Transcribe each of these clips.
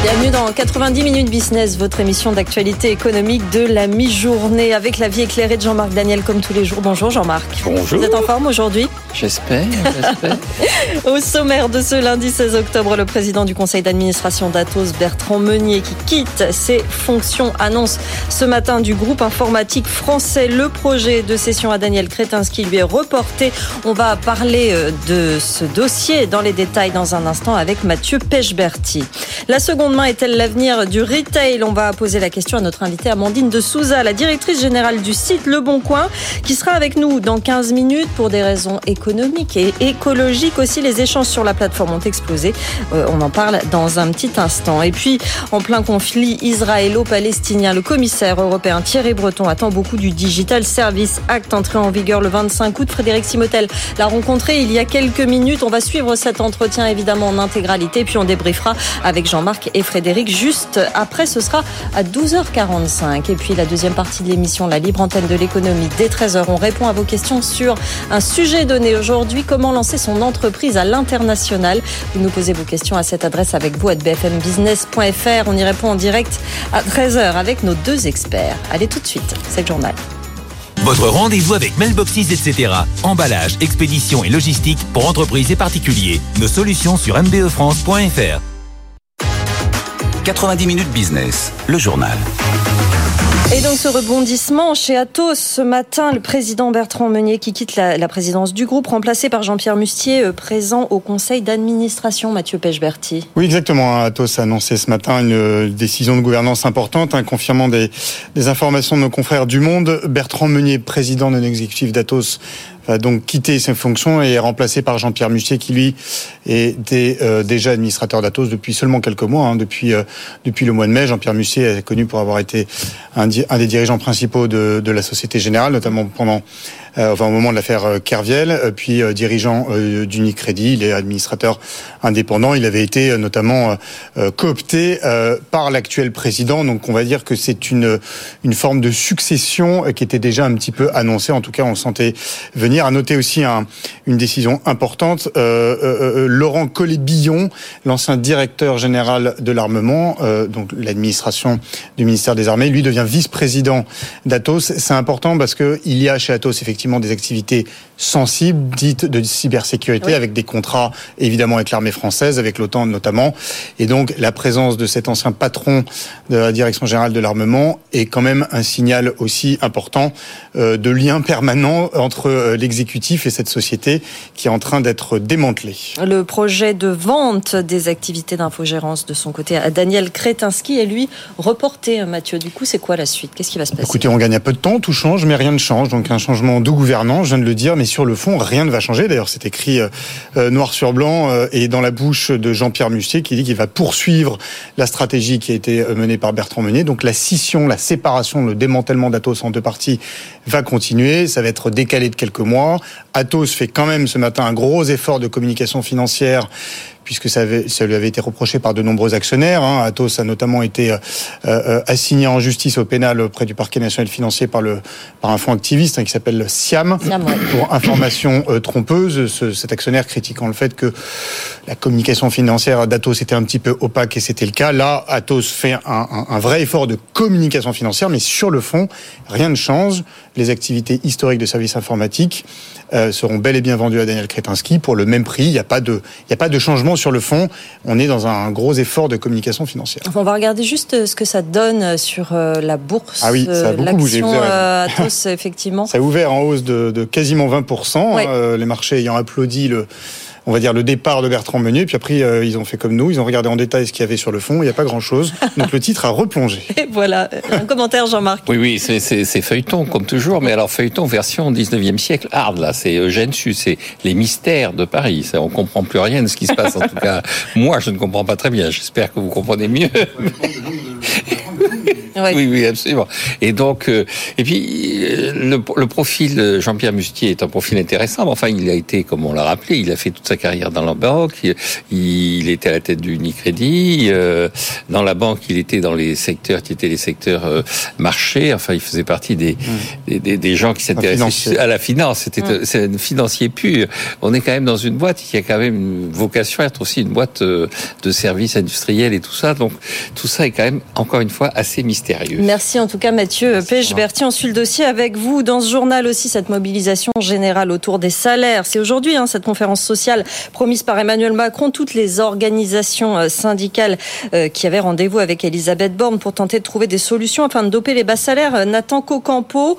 Bienvenue dans 90 minutes business, votre émission d'actualité économique de la mi-journée avec la vie éclairée de Jean-Marc Daniel comme tous les jours. Bonjour Jean-Marc. Bonjour. Vous êtes en forme aujourd'hui? J'espère, j'espère. Au sommaire de ce lundi 16 octobre, le président du conseil d'administration d'Atos, Bertrand Meunier, qui quitte ses fonctions, annonce ce matin du groupe informatique français le projet de cession à Daniel Kretinsky lui est reporté. On va parler euh, de ce dossier dans les détails dans un instant avec Mathieu Pechberti. La seconde main est-elle l'avenir du retail On va poser la question à notre invitée Amandine de Souza, la directrice générale du site Le Bon Coin, qui sera avec nous dans 15 minutes pour des raisons économiques et écologiques aussi. Les échanges sur la plateforme ont explosé. Euh, on en parle dans un petit instant. Et puis, en plein conflit israélo-palestinien, le commissaire européen Thierry Breton attend beaucoup du Digital Service Act entré en vigueur le 25 août. Frédéric Simotel l'a rencontré il y a quelques minutes. On va suivre cet entretien évidemment en intégralité, puis on débriefera avec Jean-Marc Frédéric juste après. Ce sera à 12h45. Et puis la deuxième partie de l'émission, la libre antenne de l'économie, dès 13h. On répond à vos questions sur un sujet donné aujourd'hui. Comment lancer son entreprise à l'international? Vous nous posez vos questions à cette adresse avec vous à bfmbusiness.fr. On y répond en direct à 13h avec nos deux experts. Allez tout de suite, c'est le journal. Votre rendez-vous avec Mailboxes, etc. Emballage, expédition et logistique pour entreprises et particuliers. Nos solutions sur mbefrance.fr. 90 minutes business, le journal. Et donc ce rebondissement chez Atos ce matin, le président Bertrand Meunier qui quitte la, la présidence du groupe, remplacé par Jean-Pierre Mustier, euh, présent au conseil d'administration, Mathieu Pechberti. Oui, exactement. Atos a annoncé ce matin une euh, décision de gouvernance importante, hein, confirmant des, des informations de nos confrères du Monde. Bertrand Meunier, président de l'exécutif d'Atos, donc quitter ses fonctions et est remplacé par Jean-Pierre Mustier qui lui était euh, déjà administrateur d'Atos depuis seulement quelques mois, hein, depuis euh, depuis le mois de mai. Jean-Pierre Mustier est connu pour avoir été un, des dirigeants principaux de, la Société Générale, notamment pendant euh, enfin, au moment de l'affaire euh, Kerviel, euh, puis euh, dirigeant euh, d'Unicredit, il est administrateur indépendant. Il avait été euh, notamment euh, euh, coopté euh, par l'actuel président, donc on va dire que c'est une une forme de succession euh, qui était déjà un petit peu annoncée. En tout cas, on le sentait venir. À noter aussi un, une décision importante. Euh, euh, euh, Laurent Collet-Billon, l'ancien directeur général de l'armement, euh, donc l'administration du ministère des Armées, lui devient vice-président d'Atos. C'est important parce que il y a chez Atos effectivement des activités sensibles, dites de cybersécurité, Oui. avec des contrats évidemment avec l'armée française, avec l'OTAN notamment. Et donc la présence de cet ancien patron de la direction générale de l'armement est quand même un signal aussi important euh, de lien permanent entre euh, l'exécutif et cette société qui est en train d'être démantelée. Le projet de vente des activités d'infogérance de son côté à Daniel Kretinsky est lui reporté, Mathieu. Du coup, c'est quoi la suite? Qu'est-ce qui va se passer? Écoutez, on gagne un peu de temps, tout change, mais rien ne change. Donc un changement de gouvernance, je viens de le dire, mais sur le fond, rien ne va changer. D'ailleurs, c'est écrit euh, euh, noir sur blanc euh, et dans la bouche de Jean-Pierre Mustier qui dit qu'il va poursuivre la stratégie qui a été menée par Bertrand Meunier. Donc la scission, la séparation, le démantèlement d'Atos en deux parties va continuer. Ça va être décalé de quelques mois. Atos fait quand même ce matin un gros effort de communication financière puisque ça, avait- ça lui avait été reproché par de nombreux actionnaires. Hein. Atos a notamment été euh, euh, assigné en justice au pénal auprès du parquet national financier par, le, par un fonds activiste hein, qui s'appelle SIAM Siam, ouais. pour information euh, trompeuse. Ce- cet actionnaire critiquant le fait que la communication financière d'Atos était un petit peu opaque et c'était le cas. Là, Atos fait un, un- un vrai effort de communication financière, mais sur le fond, rien ne change. Les activités historiques de services informatiques euh, seront bel et bien vendues à Daniel Kretinsky pour le même prix. Il n'y a pas de, il n'y a pas de changement sur le fond. On est dans un gros effort de communication financière. Enfin, on va regarder juste euh, ce que ça donne euh, sur euh, la bourse. Ah oui, ça a beaucoup bougé, l'action vous avez raison. Atos, effectivement. Ça a ouvert en hausse de, de quasiment 20%, Ouais. euh, les marchés ayant applaudi le, on va dire le départ de Bertrand Meunier. Puis après, euh, ils ont fait comme nous, ils ont regardé en détail ce qu'il y avait sur le fond. Il n'y a pas grand-chose. Donc le titre a replongé. Et voilà, un commentaire, Jean-Marc. Oui, oui, c'est- feuilleton, comme toujours, mais alors feuilleton version 19e siècle, hard, là, c'est Eugène Sue, c'est les mystères de Paris. Ça, on comprend plus rien de ce qui se passe, en tout cas. Moi, je ne comprends pas très bien. J'espère que vous comprenez mieux. Oui, oui, absolument. Et donc, euh, et puis le, le profil Jean-Pierre Mustier est un profil intéressant. Mais enfin, il a été, comme on l'a rappelé, il a fait toute sa carrière dans la banque. Il, il était à la tête du Unicredit. Euh, dans la banque, il était dans les secteurs qui étaient les secteurs euh, marchés. Enfin, il faisait partie des des, des, des, gens qui s'intéressaient à la finance. C'était c'est un financier pur. On est quand même dans une boîte qui a quand même une vocation à être aussi une boîte de services industriels et tout ça. Donc, tout ça est quand même encore une fois assez mystérieux. Merci en tout cas Mathieu Pêche-Berti. On suit le dossier avec vous. Dans ce journal aussi, cette mobilisation générale autour des salaires. C'est aujourd'hui hein, cette conférence sociale promise par Emmanuel Macron. Toutes les organisations euh, syndicales euh, qui avaient rendez-vous avec Elisabeth Borne pour tenter de trouver des solutions afin de doper les bas salaires. Euh, Nathan Cocampo,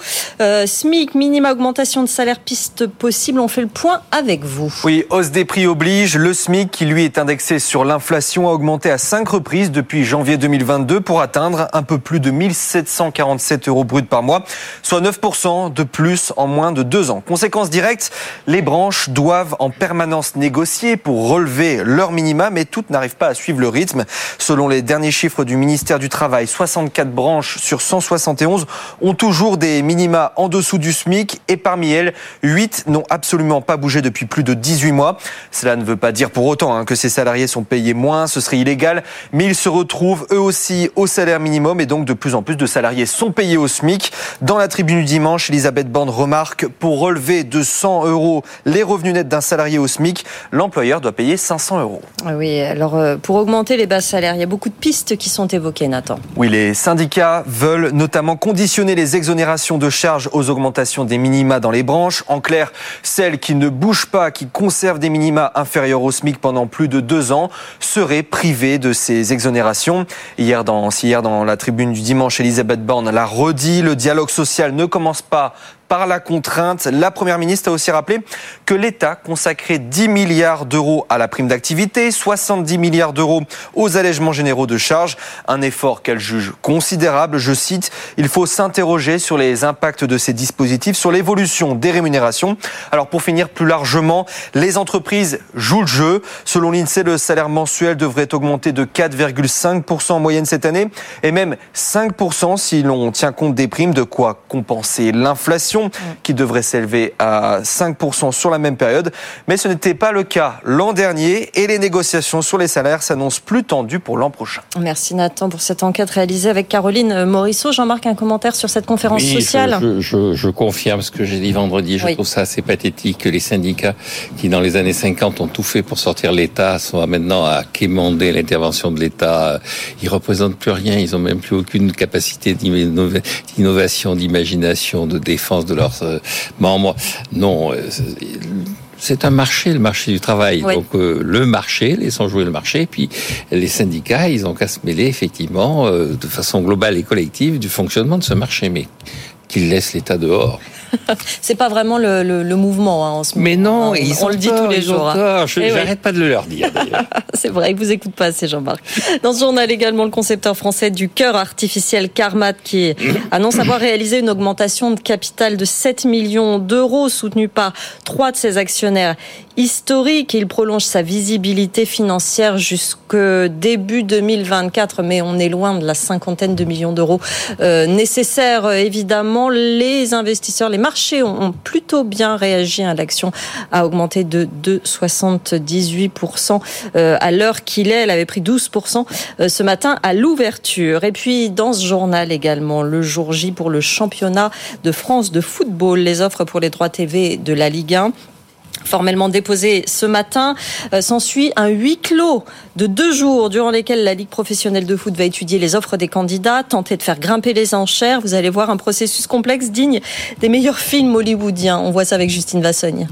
SMIC, minima augmentation de salaire piste possible. On fait le point avec vous. Oui, hausse des prix oblige. Le SMIC qui lui est indexé sur l'inflation a augmenté à cinq reprises depuis janvier 2022 pour atteindre un peu plus de 1747 euros bruts par mois, soit 9% de plus en moins de deux ans. Conséquence directe, les branches doivent en permanence négocier pour relever leur minima, mais toutes n'arrivent pas à suivre le rythme. Selon les derniers chiffres du ministère du Travail, 64 branches sur 171 ont toujours des minima en dessous du SMIC et parmi elles, 8 n'ont absolument pas bougé depuis plus de 18 mois. Cela ne veut pas dire pour autant hein, que ces salariés sont payés moins, ce serait illégal, mais ils se retrouvent eux aussi au salaire minimum et donc de plus en plus de salariés sont payés au SMIC. Dans la tribune du dimanche, Elisabeth Borne remarque pour relever de 100 euros les revenus nets d'un salarié au SMIC, l'employeur doit payer 500 euros. Ah oui, alors euh, pour augmenter les bas salaires, il y a beaucoup de pistes qui sont évoquées, Nathan. Oui, les syndicats veulent notamment conditionner les exonérations de charges aux augmentations des minima dans les branches. En clair, celles qui ne bougent pas, qui conservent des minima inférieurs au SMIC pendant plus de deux ans, seraient privées de ces exonérations. Hier dans, hier dans la tribune du dimanche, Elisabeth Borne l'a redit, le dialogue social ne commence pas par la contrainte. La Première ministre a aussi rappelé que l'État consacrait 10 milliards d'euros à la prime d'activité, 70 milliards d'euros aux allègements généraux de charges, un effort qu'elle juge considérable. Je cite, il faut s'interroger sur les impacts de ces dispositifs, sur l'évolution des rémunérations. Alors pour finir plus largement, les entreprises jouent le jeu. Selon l'INSEE, le salaire mensuel devrait augmenter de 4,5% en moyenne cette année et même 5% si l'on tient compte des primes, de quoi compenser l'inflation qui devrait s'élever à 5% sur la même période. Mais ce n'était pas le cas l'an dernier et les négociations sur les salaires s'annoncent plus tendues pour l'an prochain. Merci Nathan pour cette enquête réalisée avec Caroline Morisseau. Jean-Marc, un commentaire sur cette conférence sociale je, je, confirme ce que j'ai dit vendredi. Je trouve ça assez pathétique que les syndicats qui, dans les années 50, ont tout fait pour sortir l'État, soient maintenant à quémander l'intervention de l'État. Ils représentent plus rien. Ils ont même plus aucune capacité d'innovation, d'imagination, de défense de leurs euh, membres. Non, euh, c'est un marché, le marché du travail. Donc euh, le marché, laissons jouer le marché. Puis les syndicats, ils ont qu'à se mêler effectivement de façon globale et collective du fonctionnement de ce marché, mais qu'ils laissent l'État dehors. c'est pas vraiment le, le, mouvement hein, en ce moment. Mais non, ils on le dit tous les jours. Hein. Je n'arrête pas de le leur dire. c'est vrai, ils vous écoutent pas assez, Jean-Marc. Dans ce journal également, le concepteur français du cœur artificiel Carmat qui annonce avoir réalisé une augmentation de capital de 7 millions d'euros soutenue par trois de ses actionnaires historiques. Il prolonge sa visibilité financière jusque début 2024, mais on est loin de la cinquantaine de millions d'euros euh, nécessaires. Évidemment, les investisseurs, les marchés ont, plutôt bien réagi. à L'action a augmenté de 2,78% euh, à l'heure qu'il est. Elle avait pris 12% euh, ce matin à l'ouverture. Et puis, dans ce journal également, le jour J pour le championnat de France de football, les offres pour les droits TV de la Ligue 1 formellement déposé ce matin. Euh, s'ensuit un huis clos de deux jours durant lesquels la Ligue professionnelle de foot va étudier les offres des candidats, tenter de faire grimper les enchères. Vous allez voir un processus complexe digne des meilleurs films hollywoodiens. On voit ça avec Justine Vassogne.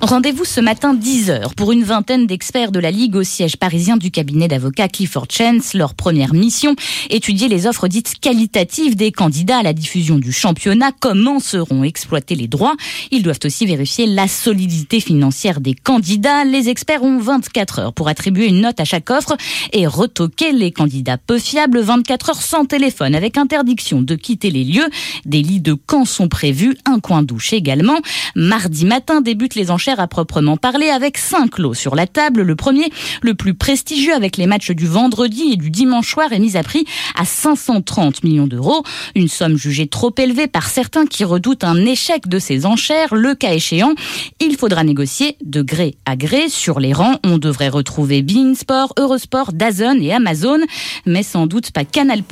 Rendez-vous ce matin 10h pour une vingtaine d'experts de la Ligue au siège parisien du cabinet d'avocats Clifford Chance. Leur première mission, étudier les offres dites qualitatives des candidats à la diffusion du championnat. Comment seront exploités les droits Ils doivent aussi vérifier la solidité financière des candidats. Les experts ont 24 heures pour attribuer une note à chaque offre et retoquer les candidats peu fiables. 24 heures sans téléphone avec interdiction de quitter les lieux. Des lits de camp sont prévus, un coin douche également. Mardi matin débutent les enchères à proprement parler avec cinq lots sur la table. Le premier, le plus prestigieux avec les matchs du vendredi et du dimanche soir est mis à prix à 530 millions d'euros. Une somme jugée trop élevée par certains qui redoutent un échec de ces enchères. Le cas échéant, il faudra négocier de gré à gré. Sur les rangs, on devrait retrouver Beansport, Eurosport, Dazn et Amazon, mais sans doute pas Canal+,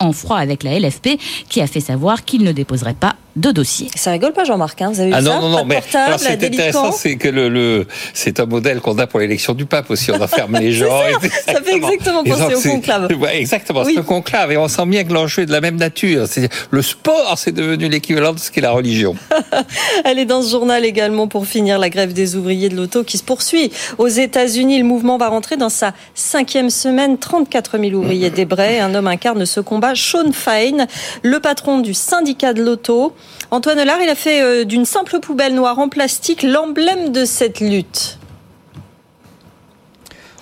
en froid avec la LFP, qui a fait savoir qu'il ne déposerait pas de dossier. Ça rigole pas, Jean-Marc. Hein vous avez vu ah ça non, non, non, mais c'est intéressant, c'est que le, le c'est un modèle qu'on a pour l'élection du pape aussi. On enferme les gens. ça, ça, fait exactement penser au conclave. Ouais, exactement, c'est un conclave. Et on sent bien que l'enjeu est de la même nature. Le sport, c'est devenu l'équivalent de ce qu'est la religion. Elle est dans ce journal également pour finir la grève des ouvriers de l'auto qui se poursuit. Aux États-Unis, le mouvement va rentrer dans sa cinquième semaine. 34 000 ouvriers débraient. Un homme incarne ce combat. Sean Fine, le patron du syndicat de l'auto. Antoine Lard, il a fait euh, d'une simple poubelle noire en plastique l'emblème de cette lutte.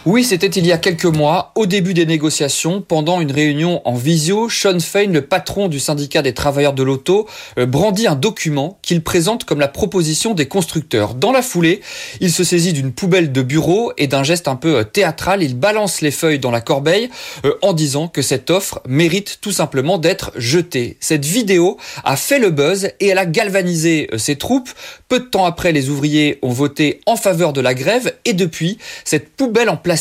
Oui, c'était il y a quelques mois, au début des négociations, pendant une réunion en visio, Sean Fain, le patron du syndicat des travailleurs de l'auto, euh, brandit un document qu'il présente comme la proposition des constructeurs. Dans la foulée, il se saisit d'une poubelle de bureau et d'un geste un peu euh, théâtral, il balance les feuilles dans la corbeille euh, en disant que cette offre mérite tout simplement d'être jetée. Cette vidéo a fait le buzz et elle a galvanisé ses troupes. Peu de temps après, les ouvriers ont voté en faveur de la grève et depuis, cette poubelle en place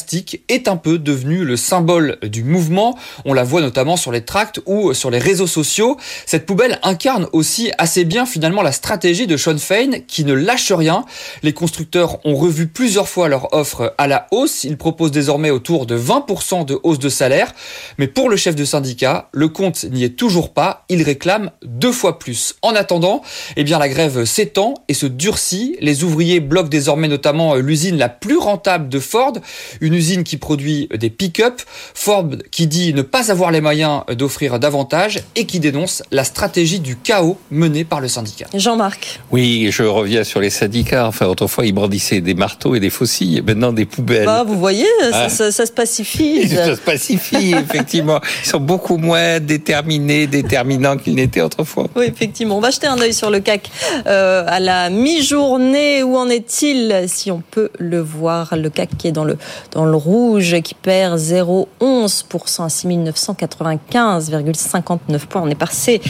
est un peu devenu le symbole du mouvement. On la voit notamment sur les tracts ou sur les réseaux sociaux. Cette poubelle incarne aussi assez bien finalement la stratégie de Sean Fain qui ne lâche rien. Les constructeurs ont revu plusieurs fois leur offre à la hausse. Ils proposent désormais autour de 20% de hausse de salaire. Mais pour le chef de syndicat, le compte n'y est toujours pas. Il réclame deux fois plus. En attendant, eh bien, la grève s'étend et se durcit. Les ouvriers bloquent désormais notamment l'usine la plus rentable de Ford, une usine qui produit des pick-up, Ford qui dit ne pas avoir les moyens d'offrir davantage et qui dénonce la stratégie du chaos menée par le syndicat. Jean-Marc. Oui, je reviens sur les syndicats. Enfin, autrefois, ils brandissaient des marteaux et des faucilles, maintenant des poubelles. Bah, vous voyez, ça, ah. se pacifie. ça se pacifie, effectivement. Ils sont beaucoup moins déterminés, déterminants qu'ils n'étaient autrefois. Oui, effectivement. On va jeter un œil sur le CAC euh, à la mi-journée. Où en est-il, si on peut le voir, le CAC qui est dans le dans le rouge qui perd 0,11% à 6995,59 points. On est passé,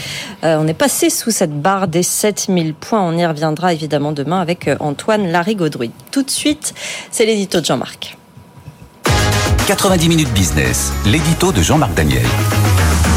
euh, on est passé sous cette barre des 7000 points. On y reviendra évidemment demain avec euh, Antoine Larry-Gaudry. Tout de suite, c'est l'édito de Jean-Marc. 90 minutes business, l'édito de Jean-Marc Daniel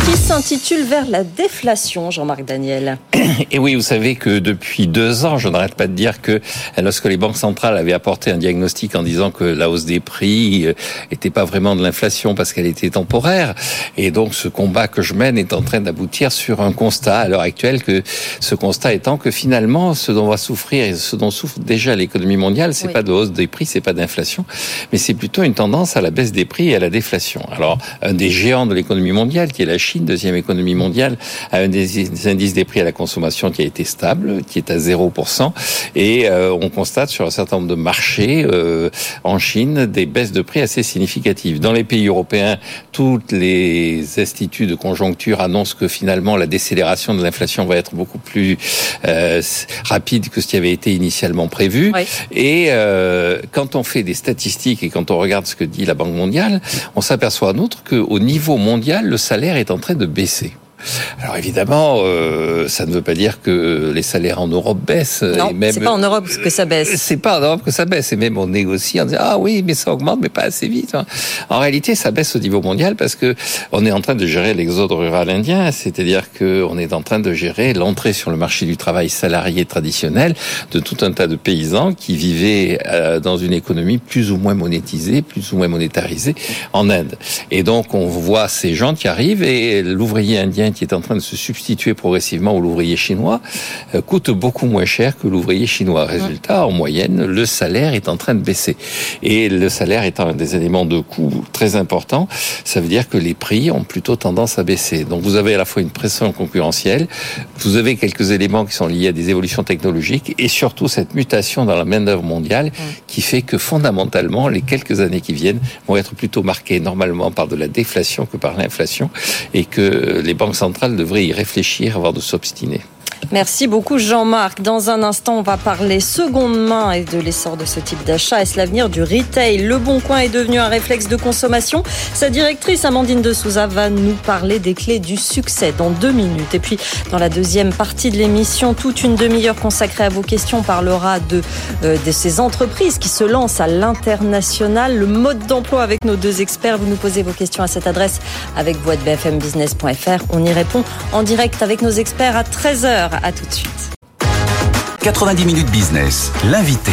qui s'intitule Vers la déflation, Jean-Marc Daniel. Et oui, vous savez que depuis deux ans, je n'arrête pas de dire que lorsque les banques centrales avaient apporté un diagnostic en disant que la hausse des prix n'était euh, pas vraiment de l'inflation parce qu'elle était temporaire, et donc ce combat que je mène est en train d'aboutir sur un constat à l'heure actuelle que ce constat étant que finalement, ce dont va souffrir et ce dont souffre déjà l'économie mondiale, c'est pas de hausse des prix, c'est pas d'inflation, mais c'est plutôt une tendance à la baisse des prix et à la déflation. Alors, un des géants de l'économie mondiale, qui est la Chine, deuxième économie mondiale, a un des indices des prix à la consommation qui a été stable, qui est à 0%. Et euh, on constate sur un certain nombre de marchés euh, en Chine des baisses de prix assez significatives. Dans les pays européens, toutes les instituts de conjoncture annoncent que finalement la décélération de l'inflation va être beaucoup plus euh, rapide que ce qui avait été initialement prévu. Et quand on fait des statistiques et quand on regarde ce que dit la Banque mondiale, on s'aperçoit en outre qu'au niveau mondial, le salaire est en de baisser. Alors évidemment, euh, ça ne veut pas dire que les salaires en Europe baissent. Non, c'est pas en Europe que ça baisse. C'est pas en Europe que ça baisse. Et même on négocie en disant ah oui, mais ça augmente, mais pas assez vite. Hein. En réalité, ça baisse au niveau mondial parce que on est en train de gérer l'exode rural indien, c'est-à-dire que on est en train de gérer l'entrée sur le marché du travail salarié traditionnel de tout un tas de paysans qui vivaient euh, dans une économie plus ou moins monétisée, plus ou moins monétarisée en Inde. Et donc on voit ces gens qui arrivent et l'ouvrier indien qui est en train de se substituer progressivement au l'ouvrier chinois euh, coûte beaucoup moins cher que l'ouvrier chinois. Résultat, en moyenne, le salaire est en train de baisser. Et le salaire étant un des éléments de coût très important, ça veut dire que les prix ont plutôt tendance à baisser. Donc vous avez à la fois une pression concurrentielle, vous avez quelques éléments qui sont liés à des évolutions technologiques et surtout cette mutation dans la main-d'œuvre mondiale qui fait que fondamentalement, les quelques années qui viennent vont être plutôt marquées normalement par de la déflation que par l'inflation et que les banques centrale devrait y réfléchir avant de s'obstiner. Merci beaucoup Jean-Marc. Dans un instant, on va parler seconde main et de l'essor de ce type d'achat. Est-ce l'avenir du retail? Le Bon Coin est devenu un réflexe de consommation. Sa directrice Amandine de Souza va nous parler des clés du succès dans deux minutes. Et puis, dans la deuxième partie de l'émission, toute une demi-heure consacrée à vos questions, on parlera de, euh, ces entreprises qui se lancent à l'international, le mode d'emploi avec nos deux experts. Vous nous posez vos questions à cette adresse avec vous bfmbusiness.fr. On y répond en direct avec nos experts à 13h. À tout de suite. 90 minutes business, l'invité.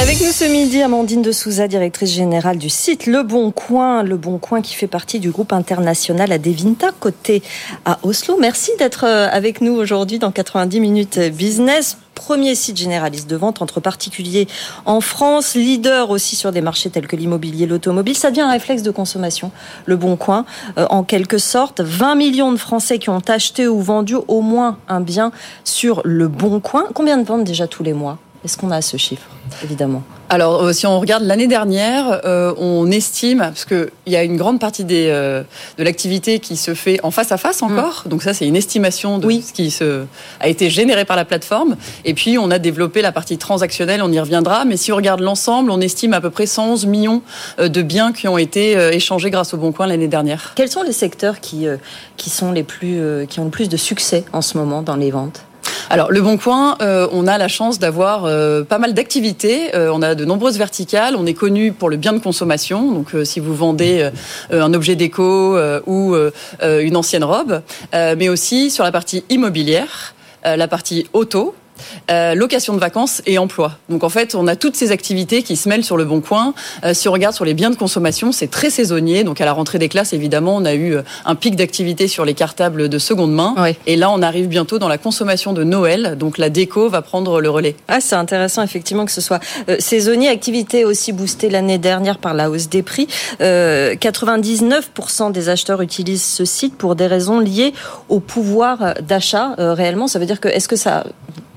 Avec nous ce midi, Amandine de Souza, directrice générale du site Le Bon Coin. Le Bon Coin qui fait partie du groupe international Adevinta, côté à Oslo. Merci d'être euh, avec nous aujourd'hui dans 90 minutes business premier site généraliste de vente entre particuliers en France, leader aussi sur des marchés tels que l'immobilier, l'automobile. Ça devient un réflexe de consommation, le bon coin, euh, en quelque sorte. 20 millions de Français qui ont acheté ou vendu au moins un bien sur le bon coin. Combien de ventes déjà tous les mois? Est-ce qu'on a ce chiffre, évidemment? Alors, euh, si on regarde l'année dernière, euh, on estime, parce qu'il y a une grande partie des, euh, de l'activité qui se fait en face à face encore, mm. donc ça c'est une estimation de ce qui se, a été généré par la plateforme, et puis on a développé la partie transactionnelle, on y reviendra, mais si on regarde l'ensemble, on estime à peu près 111 millions de biens qui ont été échangés grâce au Bon Coin l'année dernière. Quels sont les secteurs qui, qui, sont les plus, qui ont le plus de succès en ce moment dans les ventes? Alors le Bon Coin, euh, on a la chance d'avoir euh, pas mal d'activités. Euh, on a de nombreuses verticales. On est connu pour le bien de consommation. Donc si vous vendez un objet déco ou une ancienne robe, mais aussi sur la partie immobilière, la partie auto euh, location de vacances et emploi. Donc en fait, on a toutes ces activités qui se mêlent sur le bon coin. Euh, si on regarde sur les biens de consommation, c'est très saisonnier. Donc à la rentrée des classes, évidemment, on a eu euh, un pic d'activité sur les cartables de seconde main. Et là, on arrive bientôt dans la consommation de Noël. Donc la déco va prendre le relais. Ah, c'est intéressant effectivement que ce soit saisonnier. Activité aussi boostée l'année dernière par la hausse des prix. 99% des acheteurs utilisent ce site pour des raisons liées au pouvoir d'achat réellement. Ça veut dire que est-ce que ça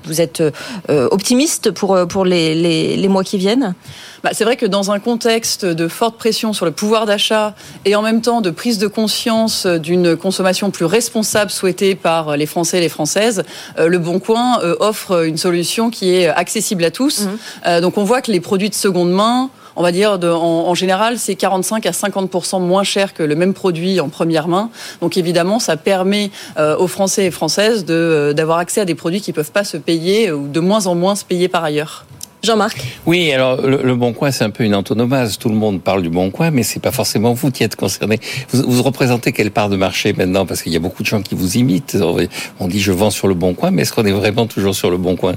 vous êtes euh, optimiste pour, euh, pour les, les, mois qui viennent bah, c'est vrai que dans un contexte de forte pression sur le pouvoir d'achat et en même temps de prise de conscience d'une consommation plus responsable souhaitée par les Français et les Françaises, euh, le Bon Coin offre une solution qui est accessible à tous. Mmh. donc on voit que les produits de seconde main on va dire, en, général, c'est 45 à 50% moins cher que le même produit en première main. Donc évidemment, ça permet euh, aux Français et Françaises euh, d'avoir accès à des produits qui ne peuvent pas se payer ou de moins en moins se payer par ailleurs. Jean-Marc. Oui, alors le, Bon Coin, c'est un peu une antonomase. Tout le monde parle du Bon Coin, mais c'est pas forcément vous qui êtes concerné. Vous, vous représentez quelle part de marché maintenant? Parce qu'il y a beaucoup de gens qui vous imitent. On dit je vends sur le Bon Coin, mais est-ce qu'on est vraiment toujours sur le Bon Coin?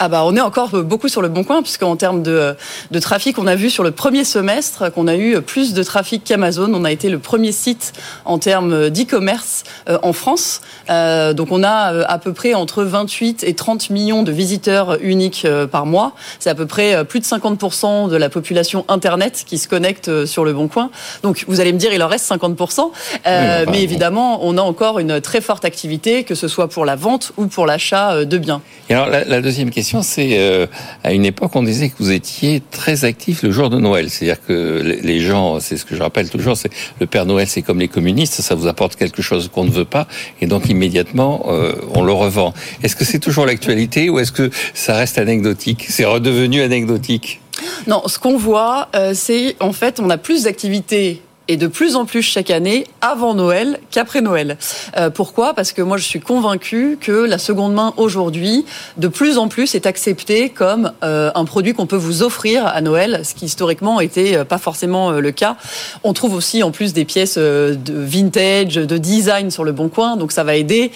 Ah bah on est encore beaucoup sur le bon coin puisqu'en termes de, de trafic, on a vu sur le premier semestre qu'on a eu plus de trafic qu'Amazon. On a été le premier site en termes d'e-commerce euh, en France. Euh, donc on a euh, à peu près entre 28 et 30 millions de visiteurs uniques par mois. C'est à peu près plus de 50% de la population Internet qui se connecte sur le bon coin. Donc vous allez me dire il en reste 50%. mais évidemment, on a encore une très forte activité, que ce soit pour la vente ou pour l'achat de biens. Et alors la, la deuxième question c'est euh, à une époque, on disait que vous étiez très actif le jour de Noël. C'est-à-dire que les gens, c'est ce que je rappelle toujours, c'est le Père Noël, c'est comme les communistes, ça vous apporte quelque chose qu'on ne veut pas, et donc immédiatement, euh, on le revend. Est-ce que c'est toujours l'actualité ou est-ce que ça reste anecdotique? C'est redevenu anecdotique non, ce qu'on voit, euh, c'est en fait, on a plus d'activités et de plus en plus chaque année avant Noël qu'après Noël. Euh, pourquoi? Parce que moi je suis convaincue que la seconde main aujourd'hui, de plus en plus, est acceptée comme euh, un produit qu'on peut vous offrir à Noël, ce qui historiquement était pas forcément le cas. On trouve aussi en plus des pièces de vintage, de design sur le bon coin, donc ça va aider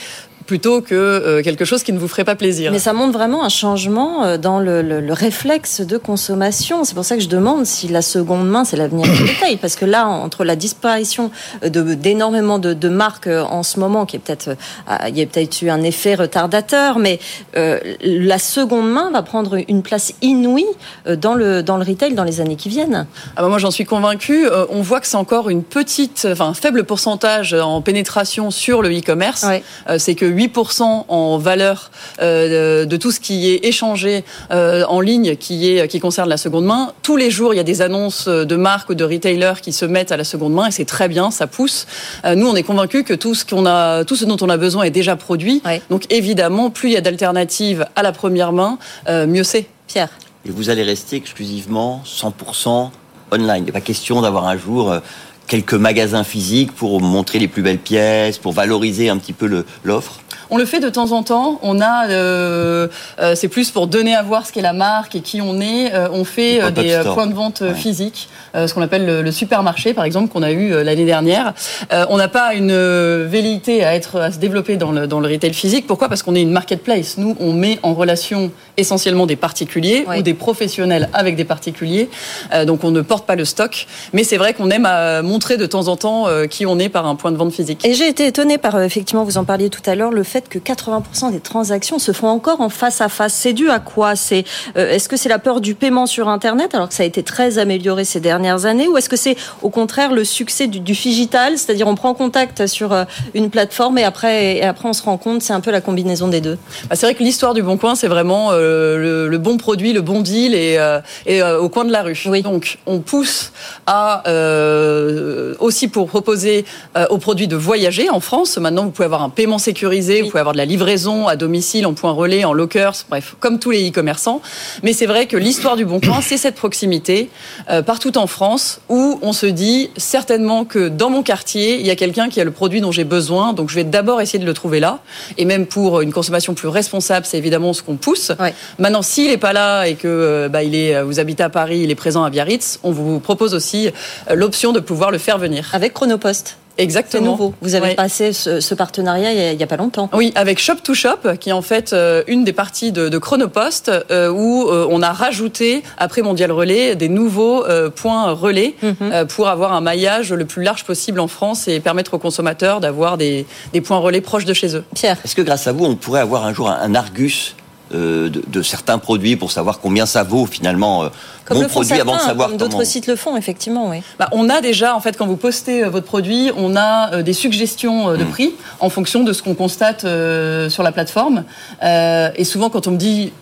plutôt que euh, quelque chose qui ne vous ferait pas plaisir. Mais ça montre vraiment un changement euh, dans le, le, réflexe de consommation. C'est pour ça que je demande si la seconde main, c'est l'avenir du détail. Parce que là, entre la disparition d'énormément de, de, marques euh, en ce moment, qui est peut-être, il y a peut-être eu un effet retardateur, mais la seconde main va prendre une place inouïe dans le, dans le retail dans les années qui viennent. Ah bah moi, j'en suis convaincue. on voit que c'est encore une petite, enfin, faible pourcentage en pénétration sur le e-commerce. C'est que 8% en valeur de tout ce qui est échangé en ligne, qui est qui concerne la seconde main. Tous les jours, il y a des annonces de marques ou de retailers qui se mettent à la seconde main et c'est très bien, ça pousse. nous, on est convaincus que tout ce qu'on a, tout ce dont on a besoin est déjà produit. Donc évidemment, plus il y a d'alternatives à la première main, mieux c'est. Pierre. Et vous allez rester exclusivement 100% online. Il n'est pas question d'avoir un jour quelques magasins physiques pour montrer les plus belles pièces, pour valoriser un petit peu l'offre? On le fait de temps en temps. On a, euh, euh, c'est plus pour donner à voir ce qu'est la marque et qui on est. Euh, on fait des points de vente physiques, ce qu'on appelle le, supermarché, par exemple, qu'on a eu l'année dernière. on n'a pas une velléité à être, à se développer dans le, dans le retail physique. Pourquoi? Parce qu'on est une marketplace. Nous, on met en relation essentiellement des particuliers ou des professionnels avec des particuliers. donc, on ne porte pas le stock. Mais c'est vrai qu'on aime à montrer de temps en temps qui on est par un point de vente physique. Et j'ai été étonnée par, effectivement, vous en parliez tout à l'heure, le fait que 80% des transactions se font encore en face à face. C'est dû à quoi? C'est euh, est-ce que c'est la peur du paiement sur Internet alors que ça a été très amélioré ces dernières années, ou est-ce que c'est au contraire le succès du, du digital, c'est-à-dire on prend contact sur euh, une plateforme et après et après on se rend compte, c'est un peu la combinaison des deux. Bah, c'est vrai que l'histoire du Bon Coin, c'est vraiment euh, le, bon produit, le bon deal et, et au coin de la rue. Oui. Donc on pousse à aussi pour proposer aux produits de voyager en France. Maintenant, vous pouvez avoir un paiement sécurisé, pouvez avoir de la livraison à domicile, en point relais, en lockers, bref, comme tous les e-commerçants. Mais c'est vrai que l'histoire du Bon Coin, c'est cette proximité euh, partout en France où on se dit certainement que dans mon quartier, il y a quelqu'un qui a le produit dont j'ai besoin, donc je vais d'abord essayer de le trouver là. Et même pour une consommation plus responsable, c'est évidemment ce qu'on pousse. Maintenant, s'il n'est pas là et que euh, bah, il est, vous habitez à Paris, il est présent à Biarritz, on vous propose aussi euh, l'option de pouvoir le faire venir. Avec Chronopost. Exactement. C'est nouveau. Vous avez passé ce, partenariat il n'y a, pas longtemps. Oui, avec Shop to Shop, qui est en fait euh, une des parties de, Chronopost, euh, où euh, on a rajouté, après Mondial Relais, des nouveaux points relais mhm. pour avoir un maillage le plus large possible en France et permettre aux consommateurs d'avoir des, points relais proches de chez eux. Pierre. Est-ce que grâce à vous, on pourrait avoir un jour un Argus? De, de, certains produits pour savoir combien ça vaut finalement comme le font certains, avant de savoir comme d'autres sites le font, effectivement. Oui. Bah, on a déjà, en fait, quand vous postez euh, votre produit, on a euh, des suggestions euh, de hmm. prix en fonction de ce qu'on constate sur la plateforme. et souvent, quand on me dit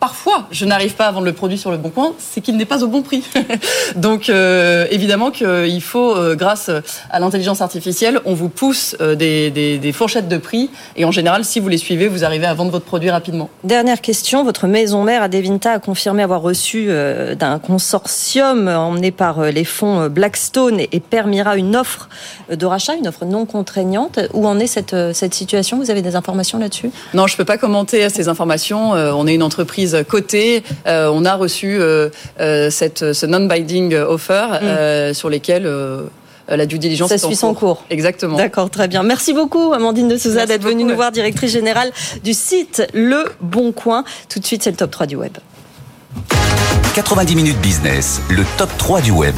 parfois je n'arrive pas à vendre le produit sur le bon coin, c'est qu'il n'est pas au bon prix. Donc euh, évidemment qu'il faut, euh, grâce à l'intelligence artificielle, on vous pousse euh, des, des, fourchettes de prix et en général, si vous les suivez, vous arrivez à vendre votre produit rapidement. Dernière question, votre maison mère à Devinta a confirmé avoir reçu d'un consortium emmené par les fonds Blackstone et Permira une offre de rachat, une offre non contraignante. Où en est cette, cette situation? Vous avez des informations là-dessus? Non, je ne peux pas commenter ces informations. on est une entreprise côté, euh, on a reçu euh, euh, cette, ce non-binding offer mm. sur lesquels la due diligence Ça suit son cours. Exactement. D'accord, très bien. Merci beaucoup, Amandine de Souza, d'être venue nous voir, directrice générale du site Le Bon Coin. Tout de suite, c'est le top 3 du web. 90 minutes business, le top 3 du web.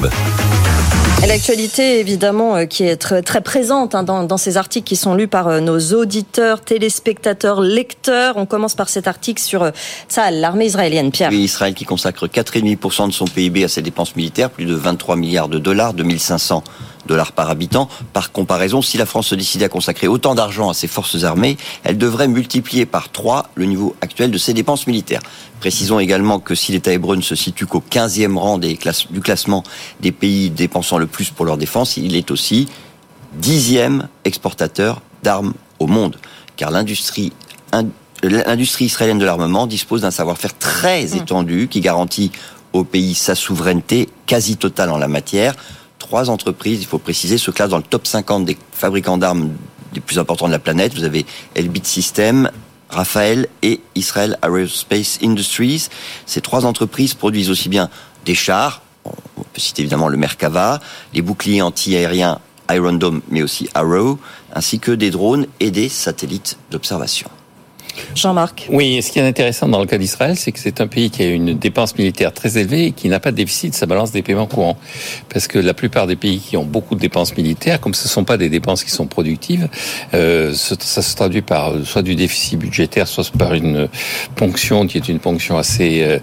L'actualité, évidemment, euh, qui est très, très présente hein, dans, ces articles qui sont lus par euh, nos auditeurs, téléspectateurs, lecteurs. On commence par cet article sur euh, ça, l'armée israélienne. Pierre. Oui, Israël qui consacre 4,5% de son PIB à ses dépenses militaires, plus de 23 milliards de dollars, 2500 dollars par habitant. Par comparaison, si la France se décidait à consacrer autant d'argent à ses forces armées, elle devrait multiplier par 3 le niveau actuel de ses dépenses militaires. Précisons également que si l'État hébreu ne se situe qu'au 15e rang des du classement des pays dépensant le plus pour leur défense, il est aussi dixième exportateur d'armes au monde. Car l'industrie l'industrie israélienne de l'armement dispose d'un savoir-faire très mmh. étendu qui garantit au pays sa souveraineté quasi totale en la matière trois entreprises, il faut préciser, se classent dans le top 50 des fabricants d'armes les plus importants de la planète. Vous avez Elbit Systems, Rafael et Israel Aerospace Industries. Ces trois entreprises produisent aussi bien des chars, on peut citer évidemment le Merkava, les boucliers anti-aériens Iron Dome, mais aussi Arrow, ainsi que des drones et des satellites d'observation. Jean-Marc. Oui, ce qui est intéressant dans le cas d'Israël, c'est que c'est un pays qui a une dépense militaire très élevée et qui n'a pas de déficit de sa balance des paiements courants. Parce que la plupart des pays qui ont beaucoup de dépenses militaires, comme ce ne sont pas des dépenses qui sont productives, euh, ça se traduit par soit du déficit budgétaire, soit par une ponction qui est une ponction assez euh,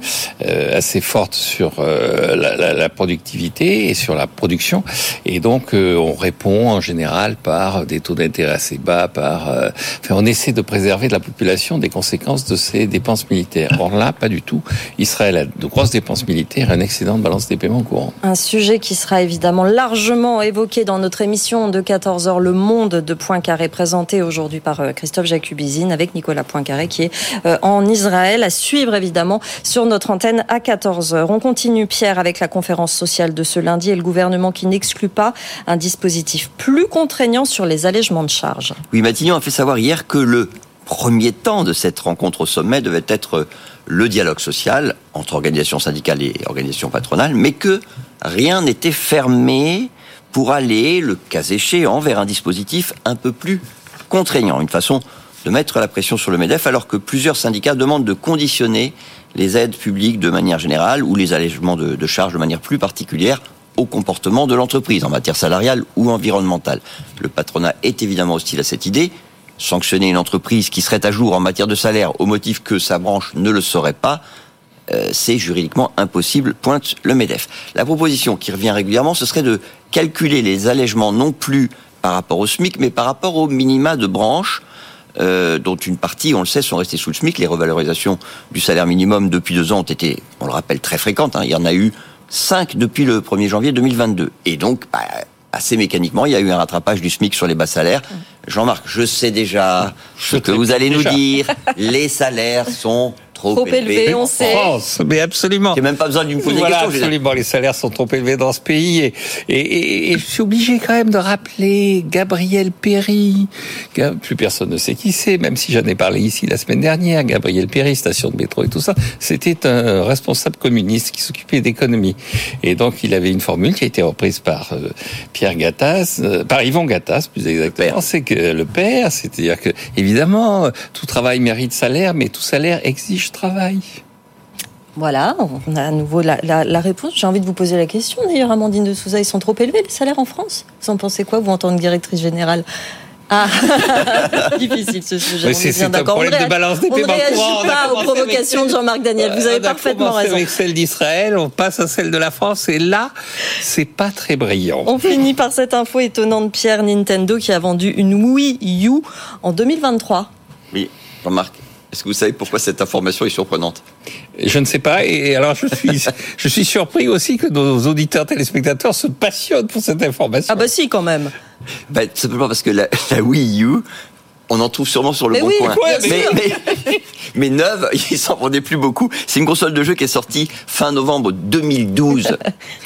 euh assez forte sur la, la, productivité et sur la production. Et donc on répond en général par des taux d'intérêt assez bas, par enfin, on essaie de préserver de la population des conséquences de ces dépenses militaires. Or là, pas du tout. Israël a de grosses dépenses militaires, un excédent de balance des paiements courants. Un sujet qui sera évidemment largement évoqué dans notre émission de 14h, Le Monde de Poincaré, présenté aujourd'hui par euh, Christophe Jacubizine avec Nicolas Poincaré qui est euh, en Israël, à suivre évidemment sur notre antenne à 14h. On continue, Pierre, avec la conférence sociale de ce lundi et le gouvernement qui n'exclut pas un dispositif plus contraignant sur les allègements de charges. Oui, Matignon a fait savoir hier que le premier temps de cette rencontre au sommet devait être le dialogue social entre organisations syndicales et organisations patronales, mais que rien n'était fermé pour aller, le cas échéant, vers un dispositif un peu plus contraignant, une façon de mettre la pression sur le MEDEF, alors que plusieurs syndicats demandent de conditionner les aides publiques de manière générale ou les allègements de, charges de manière plus particulière au comportement de l'entreprise en matière salariale ou environnementale. Le patronat est évidemment hostile à cette idée, sanctionner une entreprise qui serait à jour en matière de salaire au motif que sa branche ne le serait pas, euh, c'est juridiquement impossible, pointe le MEDEF. La proposition qui revient régulièrement, ce serait de calculer les allègements non plus par rapport au SMIC, mais par rapport au minima de branche, euh, dont une partie, on le sait, sont restées sous le SMIC. Les revalorisations du salaire minimum depuis deux ans ont été, on le rappelle, très fréquentes. Hein. Il y en a eu cinq depuis le 1er janvier 2022. Et donc, bah, assez mécaniquement, il y a eu un rattrapage du SMIC sur les bas salaires. Jean-Marc, je sais déjà ce que vous allez nous dire. Les salaires sont trop, élevé, on sait. France, mais absolument. J'ai même pas besoin d'une poser voilà, question. Absolument, les salaires sont trop élevés dans ce pays et, et, et, je suis obligé quand même de rappeler Gabriel Péry. Plus personne ne sait qui c'est, même si j'en ai parlé ici la semaine dernière. Gabriel Péry, station de métro et tout ça, c'était un responsable communiste qui s'occupait d'économie. Et donc il avait une formule qui a été reprise par euh, Pierre Gattaz, euh, par Yvon Gattaz plus exactement. C'est que le père, c'est-à-dire que évidemment tout travail mérite salaire, mais tout salaire exige travail. Voilà, on a à nouveau la, la, la réponse. J'ai envie de vous poser la question d'ailleurs, Amandine de Souza, ils sont trop élevés les salaires en France? Vous en pensez quoi, vous, en tant que directrice générale? Ah, difficile ce sujet. C'est un problème on de balance des On ne réagit pas aux provocations de Jean-Marc Daniel. Vous avez parfaitement raison. avec celle d'Israël, on passe à celle de la France, et là, c'est pas très brillant. On finit par cette info étonnante, Pierre Nintendo, qui a vendu une Wii U en 2023. Oui, Jean-Marc. Est-ce que vous savez pourquoi cette information est surprenante? Je ne sais pas. Et alors, je suis, je suis surpris aussi que nos auditeurs téléspectateurs se passionnent pour cette information. Ah bah si, quand même. Bah, simplement parce que la, la Wii U, on en trouve sûrement sur le mais bon oui, coin. Mais, mais, mais, neuve, il s'en vendait plus beaucoup. C'est une console de jeu qui est sortie fin novembre 2012.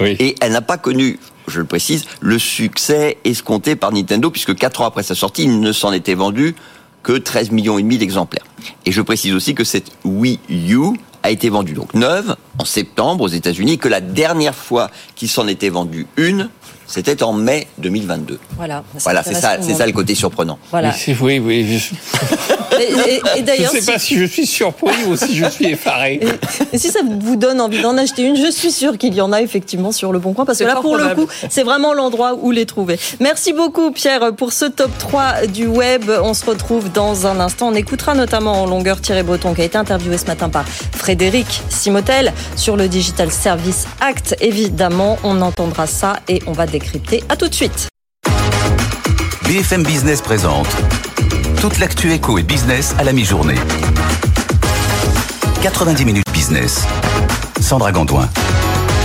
oui. Et elle n'a pas connu, je le précise, le succès escompté par Nintendo, puisque quatre ans après sa sortie, il ne s'en était vendu que 13 millions et demi d'exemplaires. Et je précise aussi que cette Wii U a été vendue donc neuve en septembre aux États-Unis, que la dernière fois qu'il s'en était vendu une, c'était en mai 2022. Voilà, voilà, c'est ça, c'est ça le côté surprenant. Voilà. Oui, oui. Je... Et, et, et d'ailleurs, je ne sais pas si je suis surpris ou si je suis effaré. Et, si ça vous donne envie d'en acheter une, je suis sûre qu'il y en a effectivement sur le bon coin, parce que là, pour probable. le coup, c'est vraiment l'endroit où les trouver. Merci beaucoup, Pierre, pour ce top 3 du web. On se retrouve dans un instant. On écoutera notamment en longueur Thierry Breton, qui a été interviewé ce matin par Frédéric Simotel sur le Digital Service Act. Évidemment, on entendra ça et on va À tout de suite. BFM Business présente toute l'actu éco et business à la mi-journée. 90 minutes business. Sandra Gondouin.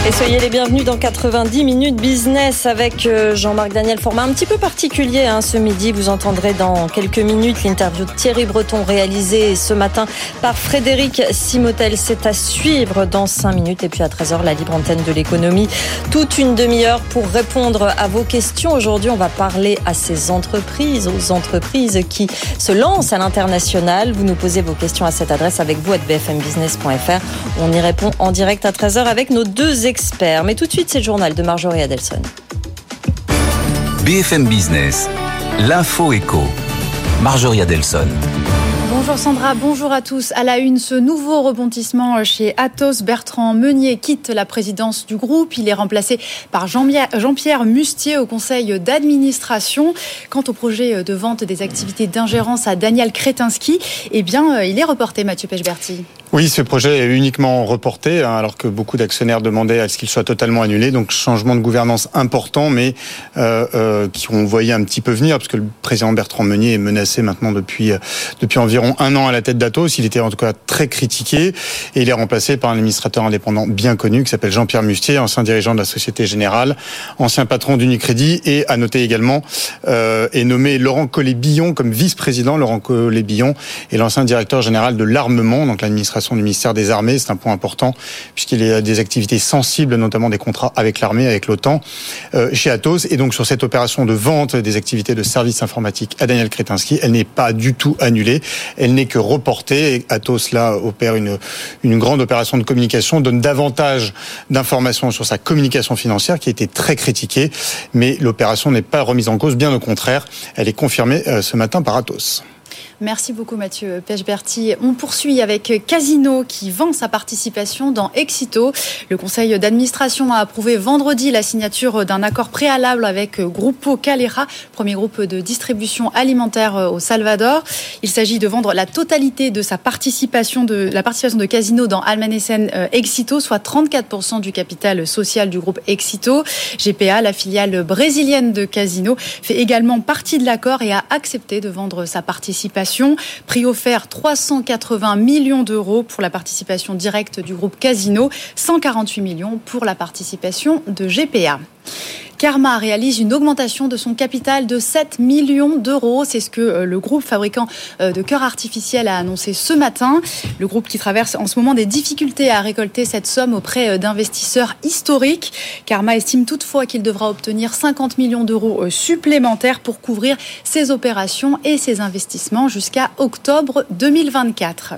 Et soyez les bienvenus dans 90 minutes business avec euh, Jean-Marc Daniel. Format un petit peu particulier hein, ce midi. Vous entendrez dans quelques minutes l'interview de Thierry Breton réalisée ce matin par Frédéric Simotel. C'est à suivre dans 5 minutes. Et puis à 13h, la libre antenne de l'économie. Toute une demi-heure pour répondre à vos questions. Aujourd'hui, on va parler à ces entreprises, aux entreprises qui se lancent à l'international. Vous nous posez vos questions à cette adresse avec vous à bfmbusiness.fr. On y répond en direct à 13h avec nos deux experts experts. Mais tout de suite, c'est le journal de Marjorie Adelson. BFM Business, l'info éco. Marjorie Adelson. Bonjour Sandra, bonjour à tous. À la une, ce nouveau rebondissement chez Athos. Bertrand Meunier quitte la présidence du groupe. Il est remplacé par Jean-Pierre Mustier au conseil d'administration. Quant au projet de vente des activités d'ingérence à Daniel Kretinsky, eh bien, il est reporté, Mathieu Pechberti. Oui, ce projet est uniquement reporté, hein, alors que beaucoup d'actionnaires demandaient à ce qu'il soit totalement annulé. Donc, changement de gouvernance important, mais euh, euh, qui ont voyé un petit peu venir, parce que le président Bertrand Meunier est menacé maintenant depuis euh, depuis environ un an à la tête d'Atos. Il était en tout cas très critiqué, et il est remplacé par un administrateur indépendant bien connu qui s'appelle Jean-Pierre Mustier, ancien dirigeant de la Société Générale, ancien patron d'Unicredit, et à noter également euh, est nommé Laurent Collet-Billon comme vice-président. Laurent Collet-Billon est l'ancien directeur général de l'armement, donc l'administration du ministère des Armées. C'est un point important puisqu'il y a des activités sensibles, notamment des contrats avec l'armée, avec l'OTAN, euh, chez Atos. Et donc sur cette opération de vente des activités de services informatiques à Daniel Kretinsky, elle n'est pas du tout annulée. Elle n'est que reportée. Et Atos là opère une une grande opération de communication, donne davantage d'informations sur sa communication financière qui a été très critiquée. Mais l'opération n'est pas remise en cause, bien au contraire, elle est confirmée euh, ce matin par Atos. Merci beaucoup Mathieu Pechberti. On poursuit avec Casino qui vend sa participation dans Exito. Le conseil d'administration a approuvé vendredi la signature d'un accord préalable avec Grupo Calera, premier groupe de distribution alimentaire au Salvador. Il s'agit de vendre la totalité de sa participation de la participation de Casino dans Almanesen euh, Exito, soit 34% du capital social du groupe Exito. GPA, la filiale brésilienne de Casino, fait également partie de l'accord et a accepté de vendre sa participation Prix offert 380 millions d'euros pour la participation directe du groupe Casino, 148 millions pour la participation de GPA. Karma réalise une augmentation de son capital de 7 millions d'euros. C'est ce que euh, le groupe fabricant euh, de cœurs artificiels a annoncé ce matin. Le groupe qui traverse en ce moment des difficultés à récolter cette somme auprès euh, d'investisseurs historiques. Karma estime toutefois qu'il devra obtenir 50 millions d'euros supplémentaires pour couvrir ses opérations et ses investissements jusqu'à octobre 2024.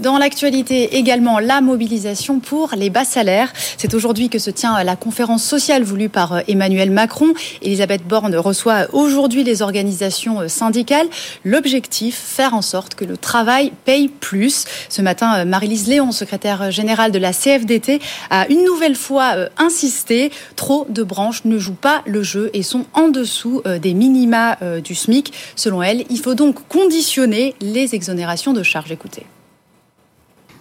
Dans l'actualité également, la mobilisation pour les bas salaires. C'est aujourd'hui que se tient la conférence sociale voulue par euh, Emmanuel Macron. Elisabeth Borne reçoit aujourd'hui les organisations euh, syndicales. L'objectif, faire en sorte que le travail paye plus. Ce matin, euh, Marie-Lise Léon, secrétaire générale de la CFDT, a une nouvelle fois insisté. Trop de branches ne jouent pas le jeu et sont en dessous des minima du SMIC. Selon elle, il faut donc conditionner les exonérations de charges. Écoutez.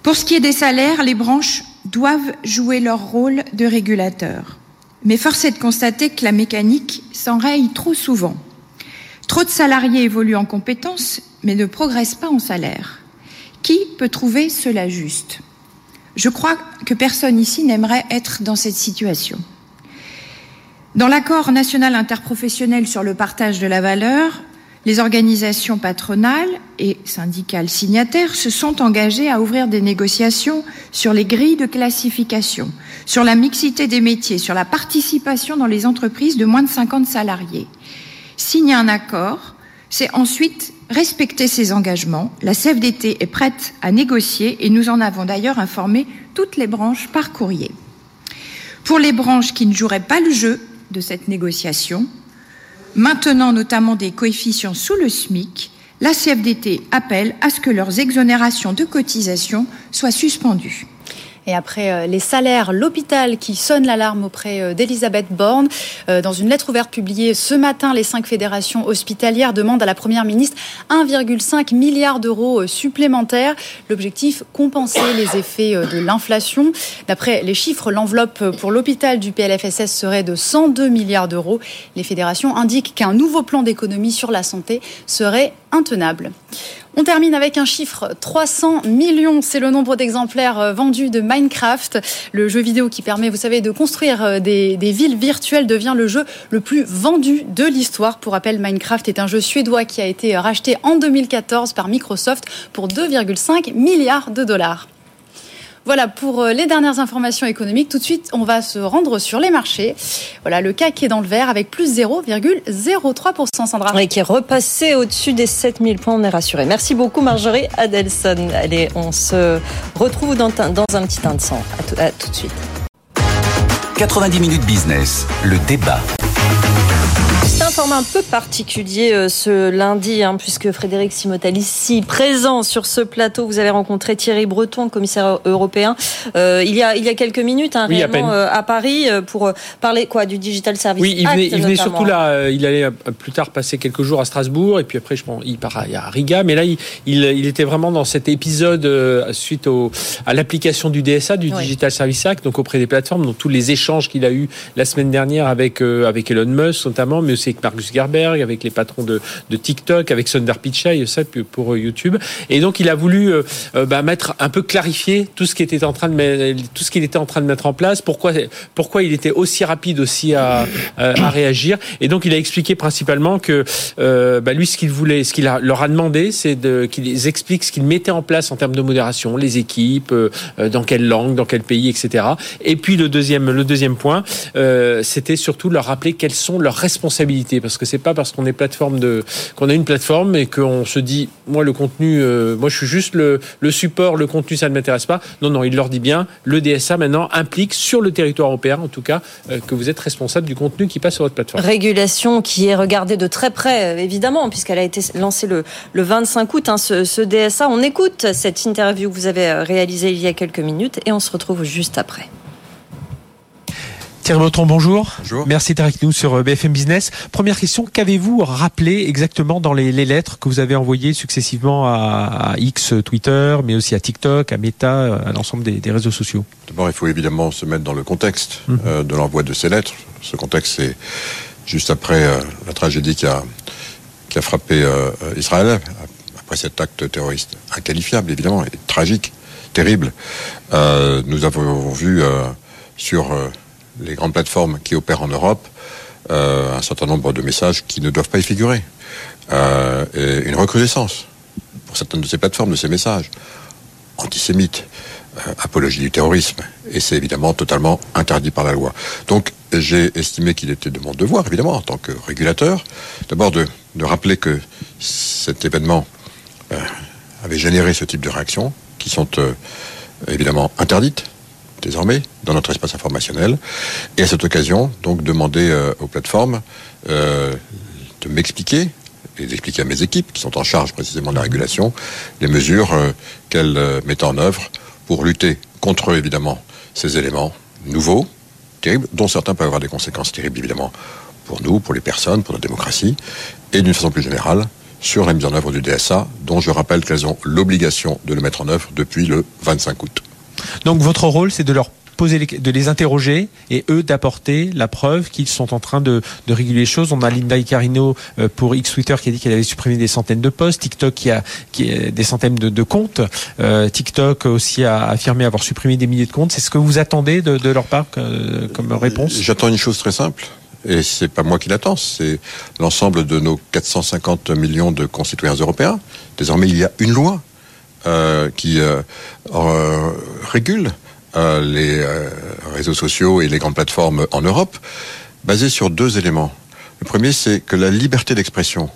Pour ce qui est des salaires, les branches doivent jouer leur rôle de régulateur. Mais force est de constater que la mécanique s'enraye trop souvent. Trop de salariés évoluent en compétences, mais ne progressent pas en salaire. Qui peut trouver cela juste? Je crois que personne ici n'aimerait être dans cette situation. Dans l'accord national interprofessionnel sur le partage de la valeur, les organisations patronales et syndicales signataires se sont engagées à ouvrir des négociations sur les grilles de classification, sur la mixité des métiers, sur la participation dans les entreprises de moins de 50 salariés. Signer un accord, c'est ensuite respecter ces engagements. La CFDT est prête à négocier et nous en avons d'ailleurs informé toutes les branches par courrier. Pour les branches qui ne joueraient pas le jeu de cette négociation, maintenant notamment des coefficients sous le SMIC, la CFDT appelle à ce que leurs exonérations de cotisation soient suspendues. Et après euh, les salaires, l'hôpital qui sonne l'alarme auprès euh, d'Elisabeth Borne. Euh, dans une lettre ouverte publiée ce matin, les cinq fédérations hospitalières demandent à la Première ministre 1,5 milliard d'euros supplémentaires. L'objectif, compenser les effets de l'inflation. D'après les chiffres, l'enveloppe pour l'hôpital du PLFSS serait de 102 milliards d'euros. Les fédérations indiquent qu'un nouveau plan d'économie sur la santé serait intenable. On termine avec un chiffre 300 millions, c'est le nombre d'exemplaires euh, vendus de Minecraft, le jeu vidéo qui permet, vous savez, de construire euh, des, des, villes virtuelles devient le jeu le plus vendu de l'histoire. Pour rappel, Minecraft est un jeu suédois qui a été racheté en 2014 par Microsoft pour 2,5 milliards de dollars. Voilà pour euh, les dernières informations économiques. Tout de suite, on va se rendre sur les marchés. Voilà, le CAC est dans le vert avec plus 0,03%, Sandra. Et qui est repassé au-dessus des 7000 points, on est rassuré. Merci beaucoup, Marjorie Adelson. Allez, on se retrouve dans, dans un petit instant. À tout, à tout de suite. 90 minutes business, le débat format un peu particulier euh, ce lundi, hein, puisque Frédéric Simotal ici, présent sur ce plateau, vous avez rencontré Thierry Breton, commissaire européen, euh, il, y a, il y a quelques minutes, hein, réellement, euh, à, Paris, pour parler quoi du Digital Service Oui, il venait, il venait surtout là, il allait plus tard passer quelques jours à Strasbourg, et puis après, je pense, il part à Riga, mais là, il, il, était vraiment dans cet épisode suite au, à l'application du DSA, du Digital Service Act, donc auprès des plateformes, donc tous les échanges qu'il a eu la semaine dernière avec, avec Elon Musk notamment, mais aussi avec Avec les patrons de, TikTok, avec Sundar Pichai, ça pour euh, YouTube. Et donc il a voulu euh, euh, bah, mettre un peu clarifier tout ce qui était en train de tout ce qu'il était en train de mettre en place. Pourquoi pourquoi il était aussi rapide aussi à, à réagir. Et donc il a expliqué principalement que bah, lui ce qu'il voulait, ce qu'il leur a demandé, c'est de qu'ils expliquent ce qu'ils mettaient en place en termes de modération, les équipes, dans quelle langue, dans quel pays, etc. Et puis le deuxième le deuxième point, c'était surtout leur rappeler quelles sont leurs responsabilités parce que c'est pas parce qu'on est plateforme de qu'on a une plateforme et qu'on se dit moi le contenu euh, moi je suis juste le, support le contenu ça ne m'intéresse pas. Non non il leur dit bien le DSA maintenant implique sur le territoire européen en tout cas euh, que vous êtes responsable du contenu qui passe sur votre plateforme. Régulation qui est regardée de très près euh, évidemment puisqu'elle a été lancée le, le 25 août hein, ce, ce DSA on écoute cette interview que vous avez réalisée il y a quelques minutes et on se retrouve juste après Thierry bonjour. Bonjour. Merci d'être avec nous sur euh, BFM Business. Première question, qu'avez-vous rappelé exactement dans les, lettres que vous avez envoyées successivement à, X, Twitter, mais aussi à TikTok, à Meta, à l'ensemble des, réseaux sociaux? D'abord, il faut évidemment se mettre dans le contexte mhm. euh, de l'envoi de ces lettres. Ce contexte, c'est juste après euh, la tragédie qui a, qui a frappé Israël, après cet acte terroriste inqualifiable, évidemment, et tragique, terrible. nous avons vu sur les grandes plateformes qui opèrent en Europe euh, un certain nombre de messages qui ne doivent pas y figurer. Euh, une recrudescence pour certaines de ces plateformes, de ces messages antisémites, euh, apologie du terrorisme, et c'est évidemment totalement interdit par la loi. Donc j'ai estimé qu'il était de mon devoir, évidemment, en tant que régulateur, d'abord de, rappeler que cet événement avait généré ce type de réactions, qui sont évidemment interdites désormais dans notre espace informationnel. Et à cette occasion, donc demander euh, aux plateformes euh, de m'expliquer et d'expliquer à mes équipes qui sont en charge précisément de la régulation les mesures euh, qu'elles mettent en œuvre pour lutter contre évidemment ces éléments nouveaux, terribles, dont certains peuvent avoir des conséquences terribles évidemment pour nous, pour les personnes, pour notre démocratie, et d'une façon plus générale sur la mise en œuvre du DSA, dont je rappelle qu'elles ont l'obligation de le mettre en œuvre depuis le 25 août. Donc votre rôle, c'est de leur poser de les interroger et eux d'apporter la preuve qu'ils sont en train de, réguler les choses. On a Linda Icarino euh, pour X Twitter qui a dit qu'elle avait supprimé des centaines de posts, TikTok qui a, qui a des centaines de, comptes, euh, TikTok aussi a affirmé avoir supprimé des milliers de comptes. C'est ce que vous attendez de, leur part comme réponse? J'attends une chose très simple. Et c'est pas moi qui l'attends, c'est l'ensemble de nos 450 millions de concitoyens européens. Désormais, il y a une loi euh, qui euh, euh, régule les réseaux sociaux et les grandes plateformes en Europe, basée sur deux éléments. Le premier, c'est que la liberté d'expression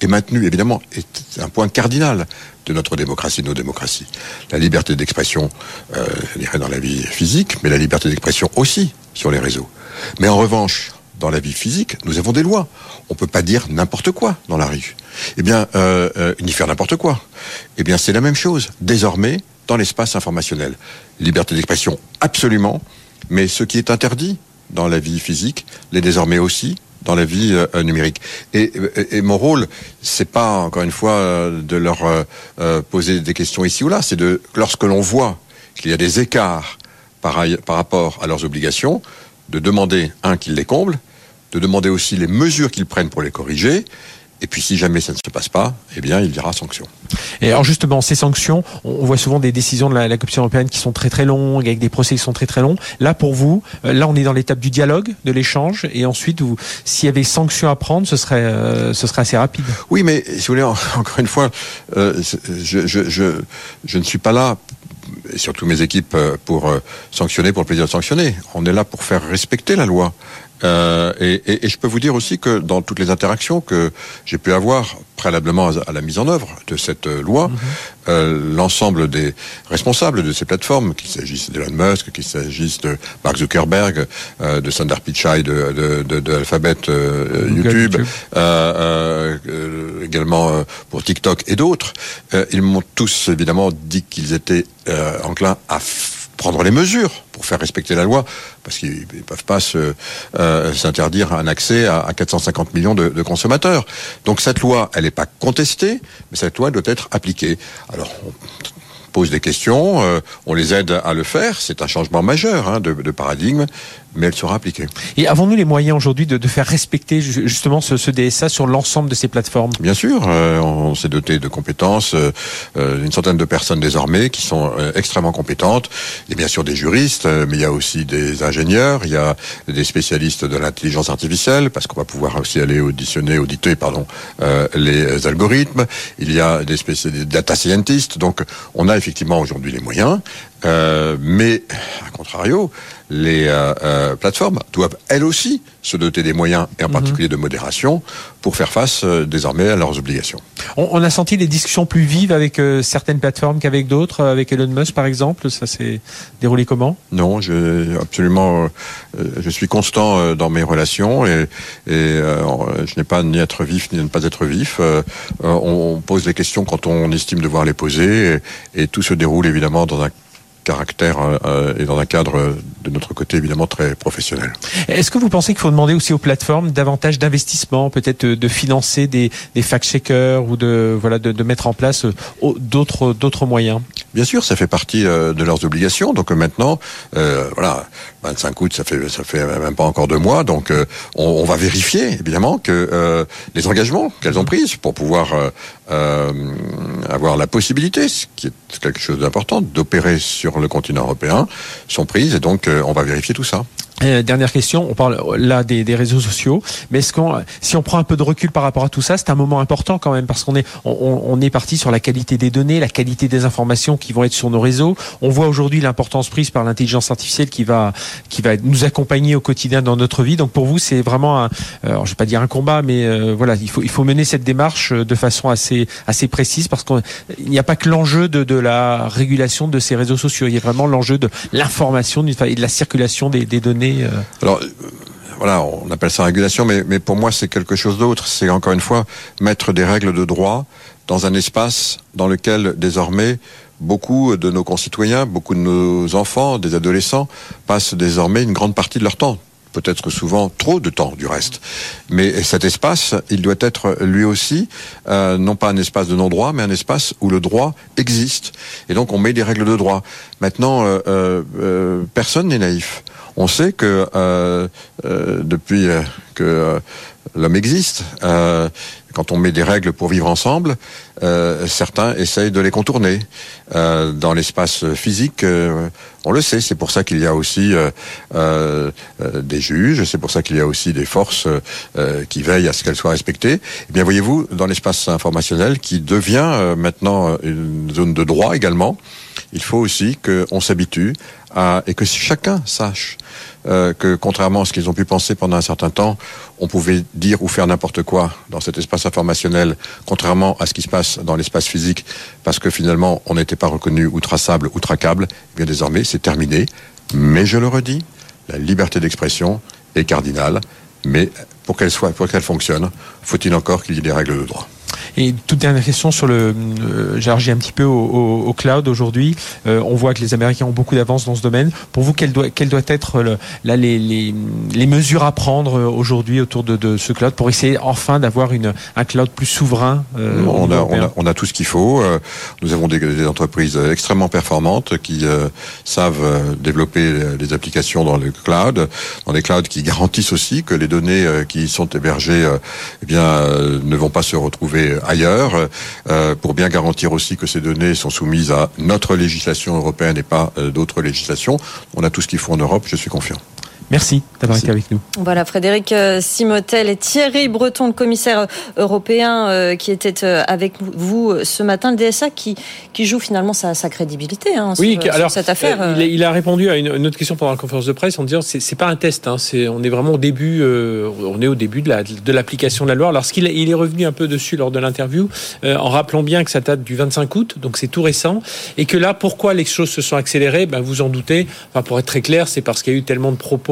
est maintenue, évidemment, est un point cardinal de notre démocratie, de nos démocraties. La liberté d'expression, euh, je dirais dans la vie physique, mais la liberté d'expression aussi sur les réseaux. Mais en revanche, dans la vie physique, nous avons des lois. On ne peut pas dire n'importe quoi dans la rue. Eh bien, euh, euh, ni faire n'importe quoi. Eh bien, c'est la même chose. Désormais, dans l'espace informationnel. Liberté d'expression, absolument. Mais ce qui est interdit dans la vie physique l'est désormais aussi dans la vie euh, numérique. Et, mon rôle, c'est pas encore une fois de leur poser des questions ici ou là, c'est de lorsque l'on voit qu'il y a des écarts par, par rapport à leurs obligations, de demander un qu'ils les comble, de demander aussi les mesures qu'ils prennent pour les corriger. Et puis si jamais ça ne se passe pas, eh bien il y aura sanction. Et alors justement, ces sanctions, on voit souvent des décisions de la, Commission européenne qui sont très très longues, avec des procès qui sont très très longs. Là pour vous, euh, là on est dans l'étape du dialogue, de l'échange, et ensuite, s'il y avait sanctions à prendre, ce serait, euh, ce serait assez rapide. Oui, mais si vous voulez, encore une fois, euh, je, je, je, je ne suis pas là et surtout mes équipes pour sanctionner pour le plaisir de sanctionner. On est là pour faire respecter la loi. Euh, et, et, je peux vous dire aussi que dans toutes les interactions que j'ai pu avoir préalablement à la mise en œuvre de cette loi, mhm. euh, l'ensemble des responsables de ces plateformes, qu'il s'agisse d'Elon Musk, qu'il s'agisse de Mark Zuckerberg, euh, de Sundar Pichai, de, de, de, Alphabet, YouTube, également pour TikTok et d'autres, ils m'ont tous évidemment dit qu'ils étaient enclins à prendre les mesures pour faire respecter la loi, parce qu'ils ne peuvent pas euh, s'interdire un accès à, 450 millions de, consommateurs. Donc cette loi, elle n'est pas contestée, mais cette loi doit être appliquée. Alors, on pose des questions, euh, on les aide à le faire. C'est un changement majeur hein, de, paradigme, mais elle sera appliquée. Et avons-nous les moyens aujourd'hui de, de, faire respecter justement ce, ce DSA sur l'ensemble de ces plateformes? Bien sûr, euh, on s'est doté de compétences, euh, une centaine de personnes désormais qui sont extrêmement compétentes. Il y a bien sûr des juristes, mais il y a aussi des ingénieurs, il y a des spécialistes de l'intelligence artificielle, parce qu'on va pouvoir aussi aller auditionner, auditer, pardon, les algorithmes. Il y a des spécialistes, data scientists. Donc, on a effectivement aujourd'hui les moyens, euh, mais à contrario, les euh, euh, plateformes doivent elles aussi se doter des moyens, et en mhm. particulier de modération, pour faire face désormais à leurs obligations. On, a senti les discussions plus vives avec certaines plateformes qu'avec d'autres, avec Elon Musk par exemple. Ça s'est déroulé comment? Non, je, absolument. je suis constant dans mes relations et, et je n'ai pas ni être vif ni ne pas être vif. on, pose les questions quand on estime devoir les poser et, et tout se déroule évidemment dans un caractère euh, euh, et dans un cadre de notre côté évidemment très professionnel. Est-ce que vous pensez qu'il faut demander aussi aux plateformes davantage d'investissement, peut-être de financer des, fact-checkers ou de voilà de, mettre en place euh, d'autres d'autres moyens? Bien sûr, ça fait partie de leurs obligations. Donc maintenant, euh, voilà, 25 août, ça fait ça fait même pas encore deux mois. Donc on, on, va vérifier évidemment que euh, les engagements qu'elles ont pris pour pouvoir avoir la possibilité, ce qui est quelque chose d'important, d'opérer sur le continent européen sont prises et donc euh, on va vérifier tout ça. Euh, dernière question, on parle là des, réseaux sociaux, mais est-ce qu'on, si on prend un peu de recul par rapport à tout ça, c'est un moment important quand même parce qu'on est, on, est parti sur la qualité des données, la qualité des informations qui vont être sur nos réseaux. On voit aujourd'hui l'importance prise par l'intelligence artificielle qui va, qui va nous accompagner au quotidien dans notre vie. Donc pour vous, c'est vraiment, un, alors je vais pas dire un combat, mais euh, voilà, il faut, il faut mener cette démarche de façon assez, assez précise parce qu'il n'y a pas que l'enjeu de, de la régulation de ces réseaux sociaux, il y a vraiment l'enjeu de l'information et de la circulation des, des données euh, Alors, euh, voilà, on appelle ça régulation, mais, mais pour moi c'est quelque chose d'autre. C'est encore une fois mettre des règles de droit dans un espace dans lequel désormais beaucoup de nos concitoyens, beaucoup de nos enfants, des adolescents passent désormais une grande partie de leur temps peut-être souvent trop de temps du reste. Mais cet espace, il doit être lui aussi, euh, non pas un espace de non-droit, mais un espace où le droit existe. Et donc on met des règles de droit. Maintenant, euh, personne n'est naïf. On sait que euh, euh, depuis euh, que l'homme existe, quand on met des règles pour vivre ensemble, certains essayent de les contourner. dans l'espace physique, on le sait, c'est pour ça qu'il y a aussi des juges, c'est pour ça qu'il y a aussi des forces qui veillent à ce qu'elles soient respectées. Eh bien, voyez-vous, dans l'espace informationnel, qui devient maintenant une zone de droit également, il faut aussi qu'on s'habitue à, et que chacun sache euh, que contrairement à ce qu'ils ont pu penser pendant un certain temps, on pouvait dire ou faire n'importe quoi dans cet espace informationnel, contrairement à ce qui se passe dans l'espace physique, parce que finalement on n'était pas reconnu ou traçable ou traquable, eh bien désormais c'est terminé. Mais je le redis, la liberté d'expression est cardinale, mais pour qu'elle soit, pour qu'elle fonctionne, faut-il encore qu'il y ait des règles de droit. Et toute dernière question sur le, euh, un petit peu au, au, cloud aujourd'hui. Euh, on voit que les Américains ont beaucoup d'avance dans ce domaine. Pour vous, quelle doit, quelle doit être le, là les, les, les, mesures à prendre aujourd'hui autour de, de, ce cloud pour essayer enfin d'avoir une un cloud plus souverain euh, on, a, on, a, on, a, tout ce qu'il faut. Euh, nous avons des, des, entreprises extrêmement performantes qui euh, savent développer des applications dans le cloud, dans des clouds qui garantissent aussi que les données qui sont hébergées eh bien, ne vont pas se retrouver ailleurs, euh, pour bien garantir aussi que ces données sont soumises à notre législation européenne et pas euh, d'autres législations. On a tout ce qu'il faut en Europe, je suis confiant. Merci d'avoir été avec nous. Voilà, Frédéric euh, Simotel et Thierry Breton, le commissaire européen euh, qui était euh, avec vous ce matin, le DSA qui, qui joue finalement sa, sa crédibilité hein, oui, sur, alors, cette affaire. Il, il, a répondu à une, autre question pendant la conférence de presse en disant c'est, c'est pas un test, hein, c'est, on est vraiment au début, on est au début de, la, de l'application de la loi. Alors, ce qu'il il est revenu un peu dessus lors de l'interview en rappelant bien que ça date du 25 août, donc c'est tout récent, et que là, pourquoi les choses se sont accélérées ben, Vous en doutez, enfin, pour être très clair, c'est parce qu'il y a eu tellement de propos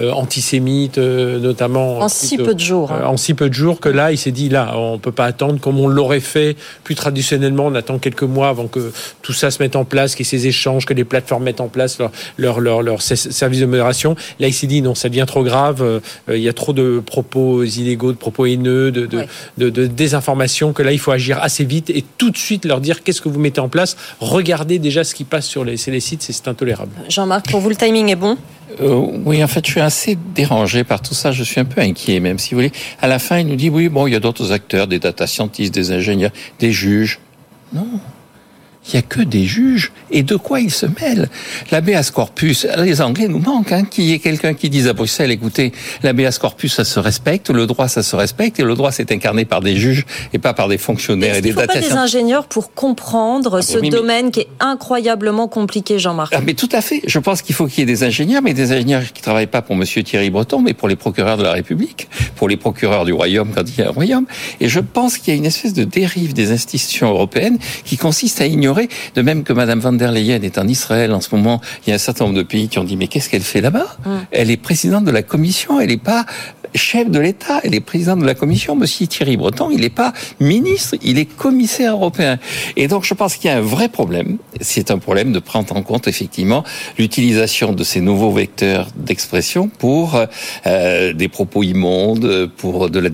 antisémites, notamment. En si peu de jours. Hein. En si peu de jours que là, il s'est dit, là, on peut pas attendre comme on l'aurait fait plus traditionnellement. On attend quelques mois avant que tout ça se mette en place, qu'il y ait ces échanges, que les plateformes mettent en place leur, leur, leur, leur service de modération. Là, il s'est dit, non, ça devient trop grave. il y a trop de propos illégaux, de propos haineux, de, de, de, de désinformation, que là, il faut agir assez vite et tout de suite leur dire qu'est-ce que vous mettez en place. Regardez déjà ce qui passe sur les, les sites, c'est intolérable. Jean-Marc, pour vous, le timing est bon? Euh, oui, en fait, je suis assez dérangé par tout ça. Je suis un peu inquiet, même si vous voulez. À la fin, il nous dit oui, bon, il y a d'autres acteurs, des data scientists, des ingénieurs, des juges. Non, il n'y a que des juges. Et de quoi ils se mêlent? L'habeas corpus, les Anglais nous manquent, hein, qu'il y ait quelqu'un qui dise à Bruxelles, écoutez, l'habeas corpus, ça se respecte, le droit, ça se respecte, et le droit, c'est incarné par des juges et pas par des fonctionnaires et des data Il faut pas des ingénieurs pour comprendre ah, ce domaine qui est incroyablement compliqué, Jean-Marc? Ah, mais tout à fait. Je pense qu'il faut qu'il y ait des ingénieurs, mais des ingénieurs qui travaillent pas pour Monsieur Thierry Breton, mais pour les procureurs de la République, pour les procureurs du royaume quand il y a un royaume. Et je pense qu'il y a une espèce de dérive des institutions européennes qui consiste à ignorer de même que Madame van der Leyen est en Israël en ce moment, il y a un certain nombre de pays qui ont dit mais qu'est-ce qu'elle fait là-bas? Mm. Elle est présidente de la Commission, elle n'est pas chef de l'État, elle est présidente de la Commission. Monsieur Thierry Breton, il n'est pas ministre, il est commissaire européen. Et donc je pense qu'il y a un vrai problème. C'est un problème de prendre en compte effectivement l'utilisation de ces nouveaux vecteurs d'expression pour euh, des propos immondes, pour de la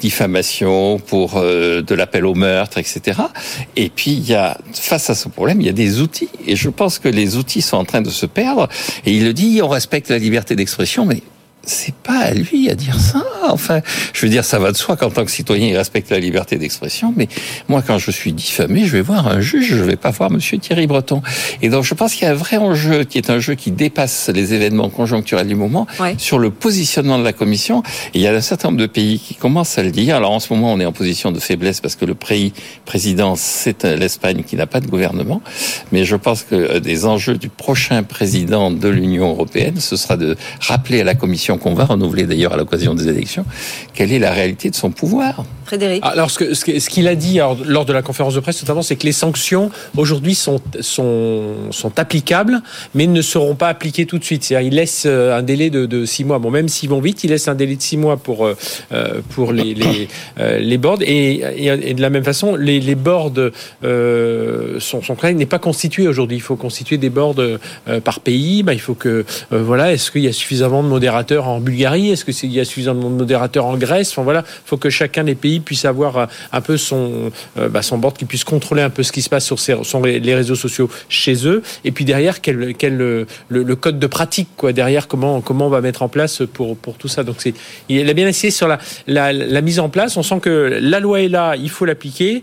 diffamation, pour euh, de l'appel au meurtre, etc. Et puis il y a face à ce problème, il y a des outils. Et je pense que les outils sont en train de se perdre. Et il le dit, on respecte la liberté d'expression, mais c'est pas à lui à dire ça. Enfin, je veux dire, ça va de soi qu'en tant que citoyen, il respecte la liberté d'expression. Mais moi, quand je suis diffamé, je vais voir un juge, je vais pas voir Monsieur Thierry Breton. Et donc, je pense qu'il y a un vrai enjeu qui est un jeu qui dépasse les événements conjoncturels du moment sur le positionnement de la Commission. Et il y a un certain nombre de pays qui commencent à le dire. Alors, en ce moment, on est en position de faiblesse parce que le pays président, c'est l'Espagne qui n'a pas de gouvernement. Mais je pense que euh, des enjeux du prochain président de l'Union européenne, ce sera de rappeler à la Commission qu'on va renouveler d'ailleurs à l'occasion des élections, quelle est la réalité de son pouvoir Frédéric Alors, ce qu'il a dit lors de la conférence de presse, notamment, c'est que les sanctions, aujourd'hui, sont, sont, sont applicables, mais ne seront pas appliquées tout de suite. C'est-à-dire, il laisse euh, un délai de, de, six mois. Bon, même s'ils vont vite, il laisse un délai de six mois pour, euh, euh, pour les, les, les boards. Et, et, de la même façon, les, les boards euh, sont, sont n'est pas constitué aujourd'hui. Il faut constituer des boards par pays. Ben, il faut que, voilà, est-ce qu'il y a suffisamment de modérateurs en Bulgarie Est-ce qu'il y a suffisamment de modérateurs en Grèce? Enfin, voilà, il faut que chacun des pays puisse avoir euh, un peu son, euh, bah, son board, qui puisse contrôler un peu ce qui se passe sur, sur les réseaux sociaux chez eux. Et puis derrière, quel, quel le, code de pratique, quoi. Derrière, comment, comment on va mettre en place pour, pour tout ça? Donc, c'est, il a bien essayé sur la, la mise en place. On sent que la loi est là, il faut l'appliquer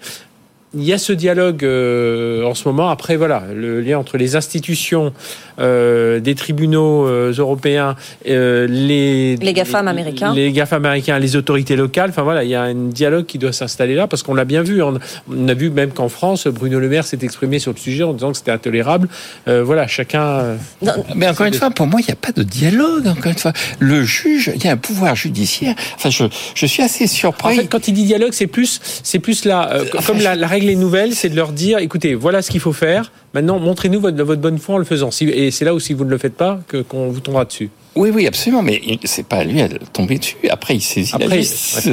il y a ce dialogue euh, en ce moment. Après, voilà, le lien entre les institutions euh, des tribunaux euh, européens, euh, les les GAFAM américains, les GAFAM américains, les autorités locales. Enfin voilà, il y a un dialogue qui doit s'installer là parce qu'on l'a bien vu. On, a vu même qu'en France, Bruno Le Maire s'est exprimé sur le sujet en disant que c'était intolérable. voilà, chacun. mais encore une fois, pour moi, il n'y a pas de dialogue. Encore une fois, le juge, il y a un pouvoir judiciaire. Enfin, je, je suis assez surpris. En fait, quand il dit dialogue, c'est plus c'est plus là, comme la, la règle est nouvelle, c'est de leur dire, écoutez, voilà ce qu'il faut faire. Maintenant, montrez-nous votre bonne foi en le faisant. Et c'est là où, si vous ne le faites pas, qu'on vous tombera dessus. Oui, oui, absolument, mais c'est pas à lui à tomber dessus. Après, il saisit Après, la justice.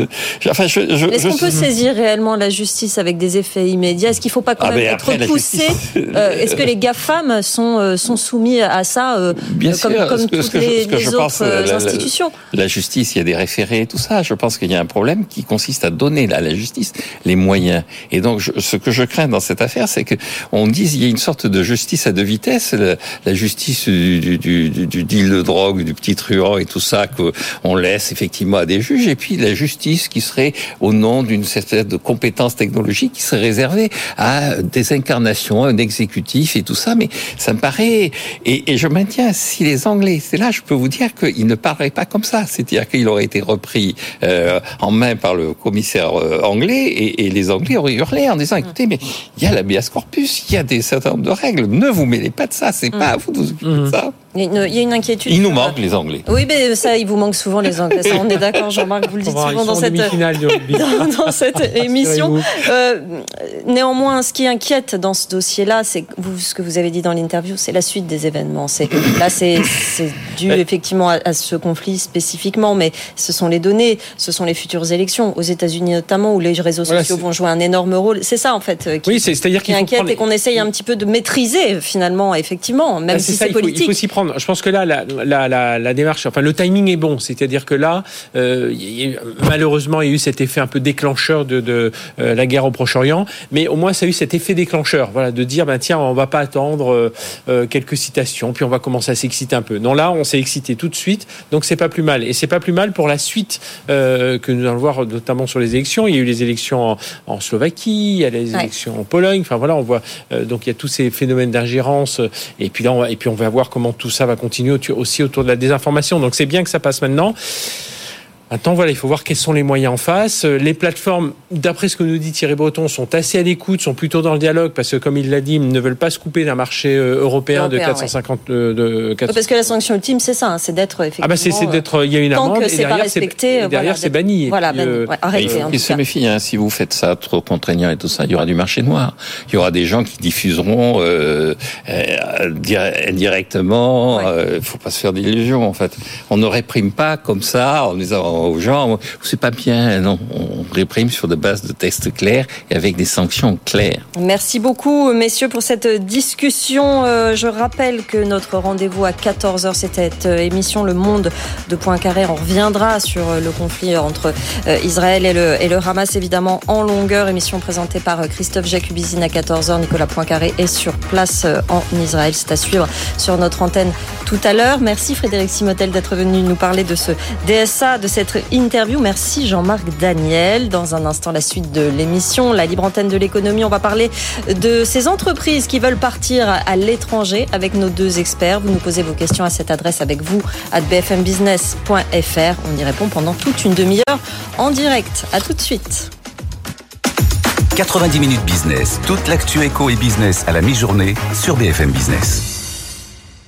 Enfin, Est-ce qu'on peut saisir réellement la justice avec des effets immédiats? Est-ce qu'il ne faut pas quand ah, même être poussé euh, Est-ce que les GAFAM sont, euh, sont soumis à ça euh, Bien comme, sûr, comme toutes les, autres pense, institutions? la, justice, il y a des référés et tout ça. Je pense qu'il y a un problème qui consiste à donner à la justice les moyens. Et donc, ce que je crains dans cette affaire, c'est que on dise il y a une sorte de justice à deux vitesses. La, justice du, du, du, deal de drogue, du du petit truand et tout ça qu'on laisse effectivement à des juges, et puis la justice qui serait au nom d'une certaine de compétences technologiques qui serait réservée à des incarnations, un exécutif et tout ça. Mais ça me paraît, et, et je maintiens, si les Anglais, c'est là, je peux vous dire qu'ils ne parleraient pas comme ça. C'est-à-dire qu'il aurait été repris euh, en main par le commissaire euh, anglais et, et, les Anglais auraient hurlé en disant écoutez, mais il y a l'habeas corpus, il y a des certain nombre de règles, ne vous mêlez pas de ça, c'est pas à vous de vous occuper de ça. Il y a une inquiétude. Il nous manque les Anglais. Oui, mais ça, il vous manque souvent les Anglais. Ça, on est d'accord, Jean-Marc, vous le dites souvent dans cette, dans, dans cette émission. Euh, néanmoins, ce qui inquiète dans ce dossier-là, c'est vous, ce que vous avez dit dans l'interview, c'est la suite des événements. C'est là, c'est dû effectivement à, à, ce conflit spécifiquement, mais ce sont les données, ce sont les futures élections aux États-Unis notamment, où les réseaux sociaux vont jouer un énorme rôle. C'est ça en fait qui, oui, c'est-à-dire qui inquiète et qu'on essaye un petit peu de maîtriser finalement, effectivement, même bah, si c'est politique. Il faut Je pense que là, la, la, la, la, démarche, enfin le timing est bon, c'est-à-dire que là, euh, malheureusement, il y a eu cet effet un peu déclencheur de, de euh, la guerre au Proche-Orient, mais au moins ça a eu cet effet déclencheur, voilà, de dire ben tiens, on va pas attendre euh, quelques citations, puis on va commencer à s'exciter un peu. Non, là, on s'est excité tout de suite, donc c'est pas plus mal, et c'est pas plus mal pour la suite que nous allons voir, notamment sur les élections. Il y a eu les élections en, en Slovaquie, il y a les élections ouais. en Pologne, enfin voilà, on voit donc il y a tous ces phénomènes d'ingérence, et puis là, on va, et puis on va voir comment tout ça va continuer aussi autour de la désinformation. Donc c'est bien que ça passe maintenant. Maintenant, voilà, il faut voir quels sont les moyens en face. Euh, les plateformes, d'après ce que nous dit Thierry Breton, sont assez à l'écoute, sont plutôt dans le dialogue, parce que, comme il l'a dit, ils ne veulent pas se couper d'un marché euh, européen, européen de 450... Ouais. Euh, de 400... Parce que la sanction ultime, c'est ça, hein, c'est d'être effectivement... Ah bah c'est d'être... Il y a une amende, et derrière, c'est derrière, c'est banni. Voilà, puis, euh, ouais, arrêtez, il faut qu'ils se méfient, hein, si vous faites ça trop contraignant et tout ça, il y aura du marché noir. Il y aura des gens qui diffuseront euh, indirectement. Il ouais. ne faut pas se faire d'illusions, en fait. On ne réprime pas comme ça, en disant aux gens c'est pas bien. Non, on réprime sur des bases de textes clairs et avec des sanctions claires. Merci beaucoup, messieurs, pour cette discussion. Euh, je rappelle que notre rendez-vous à 14h, c'était euh, émission Le Monde de Poincaré. On reviendra sur euh, le conflit entre Israël et le, et le Hamas, évidemment, en longueur. Émission présentée par Christophe Jacubizine à 14h. Nicolas Poincaré est sur place en Israël. C'est à suivre sur notre antenne tout à l'heure. Merci Frédéric Simotel d'être venu nous parler de ce DSA, de interview. Merci Jean-Marc Daniel. Dans un instant, la suite de l'émission, la libre antenne de l'économie. On va parler de ces entreprises qui veulent partir à l'étranger avec nos deux experts. Vous nous posez vos questions à cette adresse avec vous à bfmbusiness.fr. On y répond pendant toute une demi-heure en direct. À tout de suite. 90 minutes business, toute l'actu éco et business à la mi-journée sur BFM Business.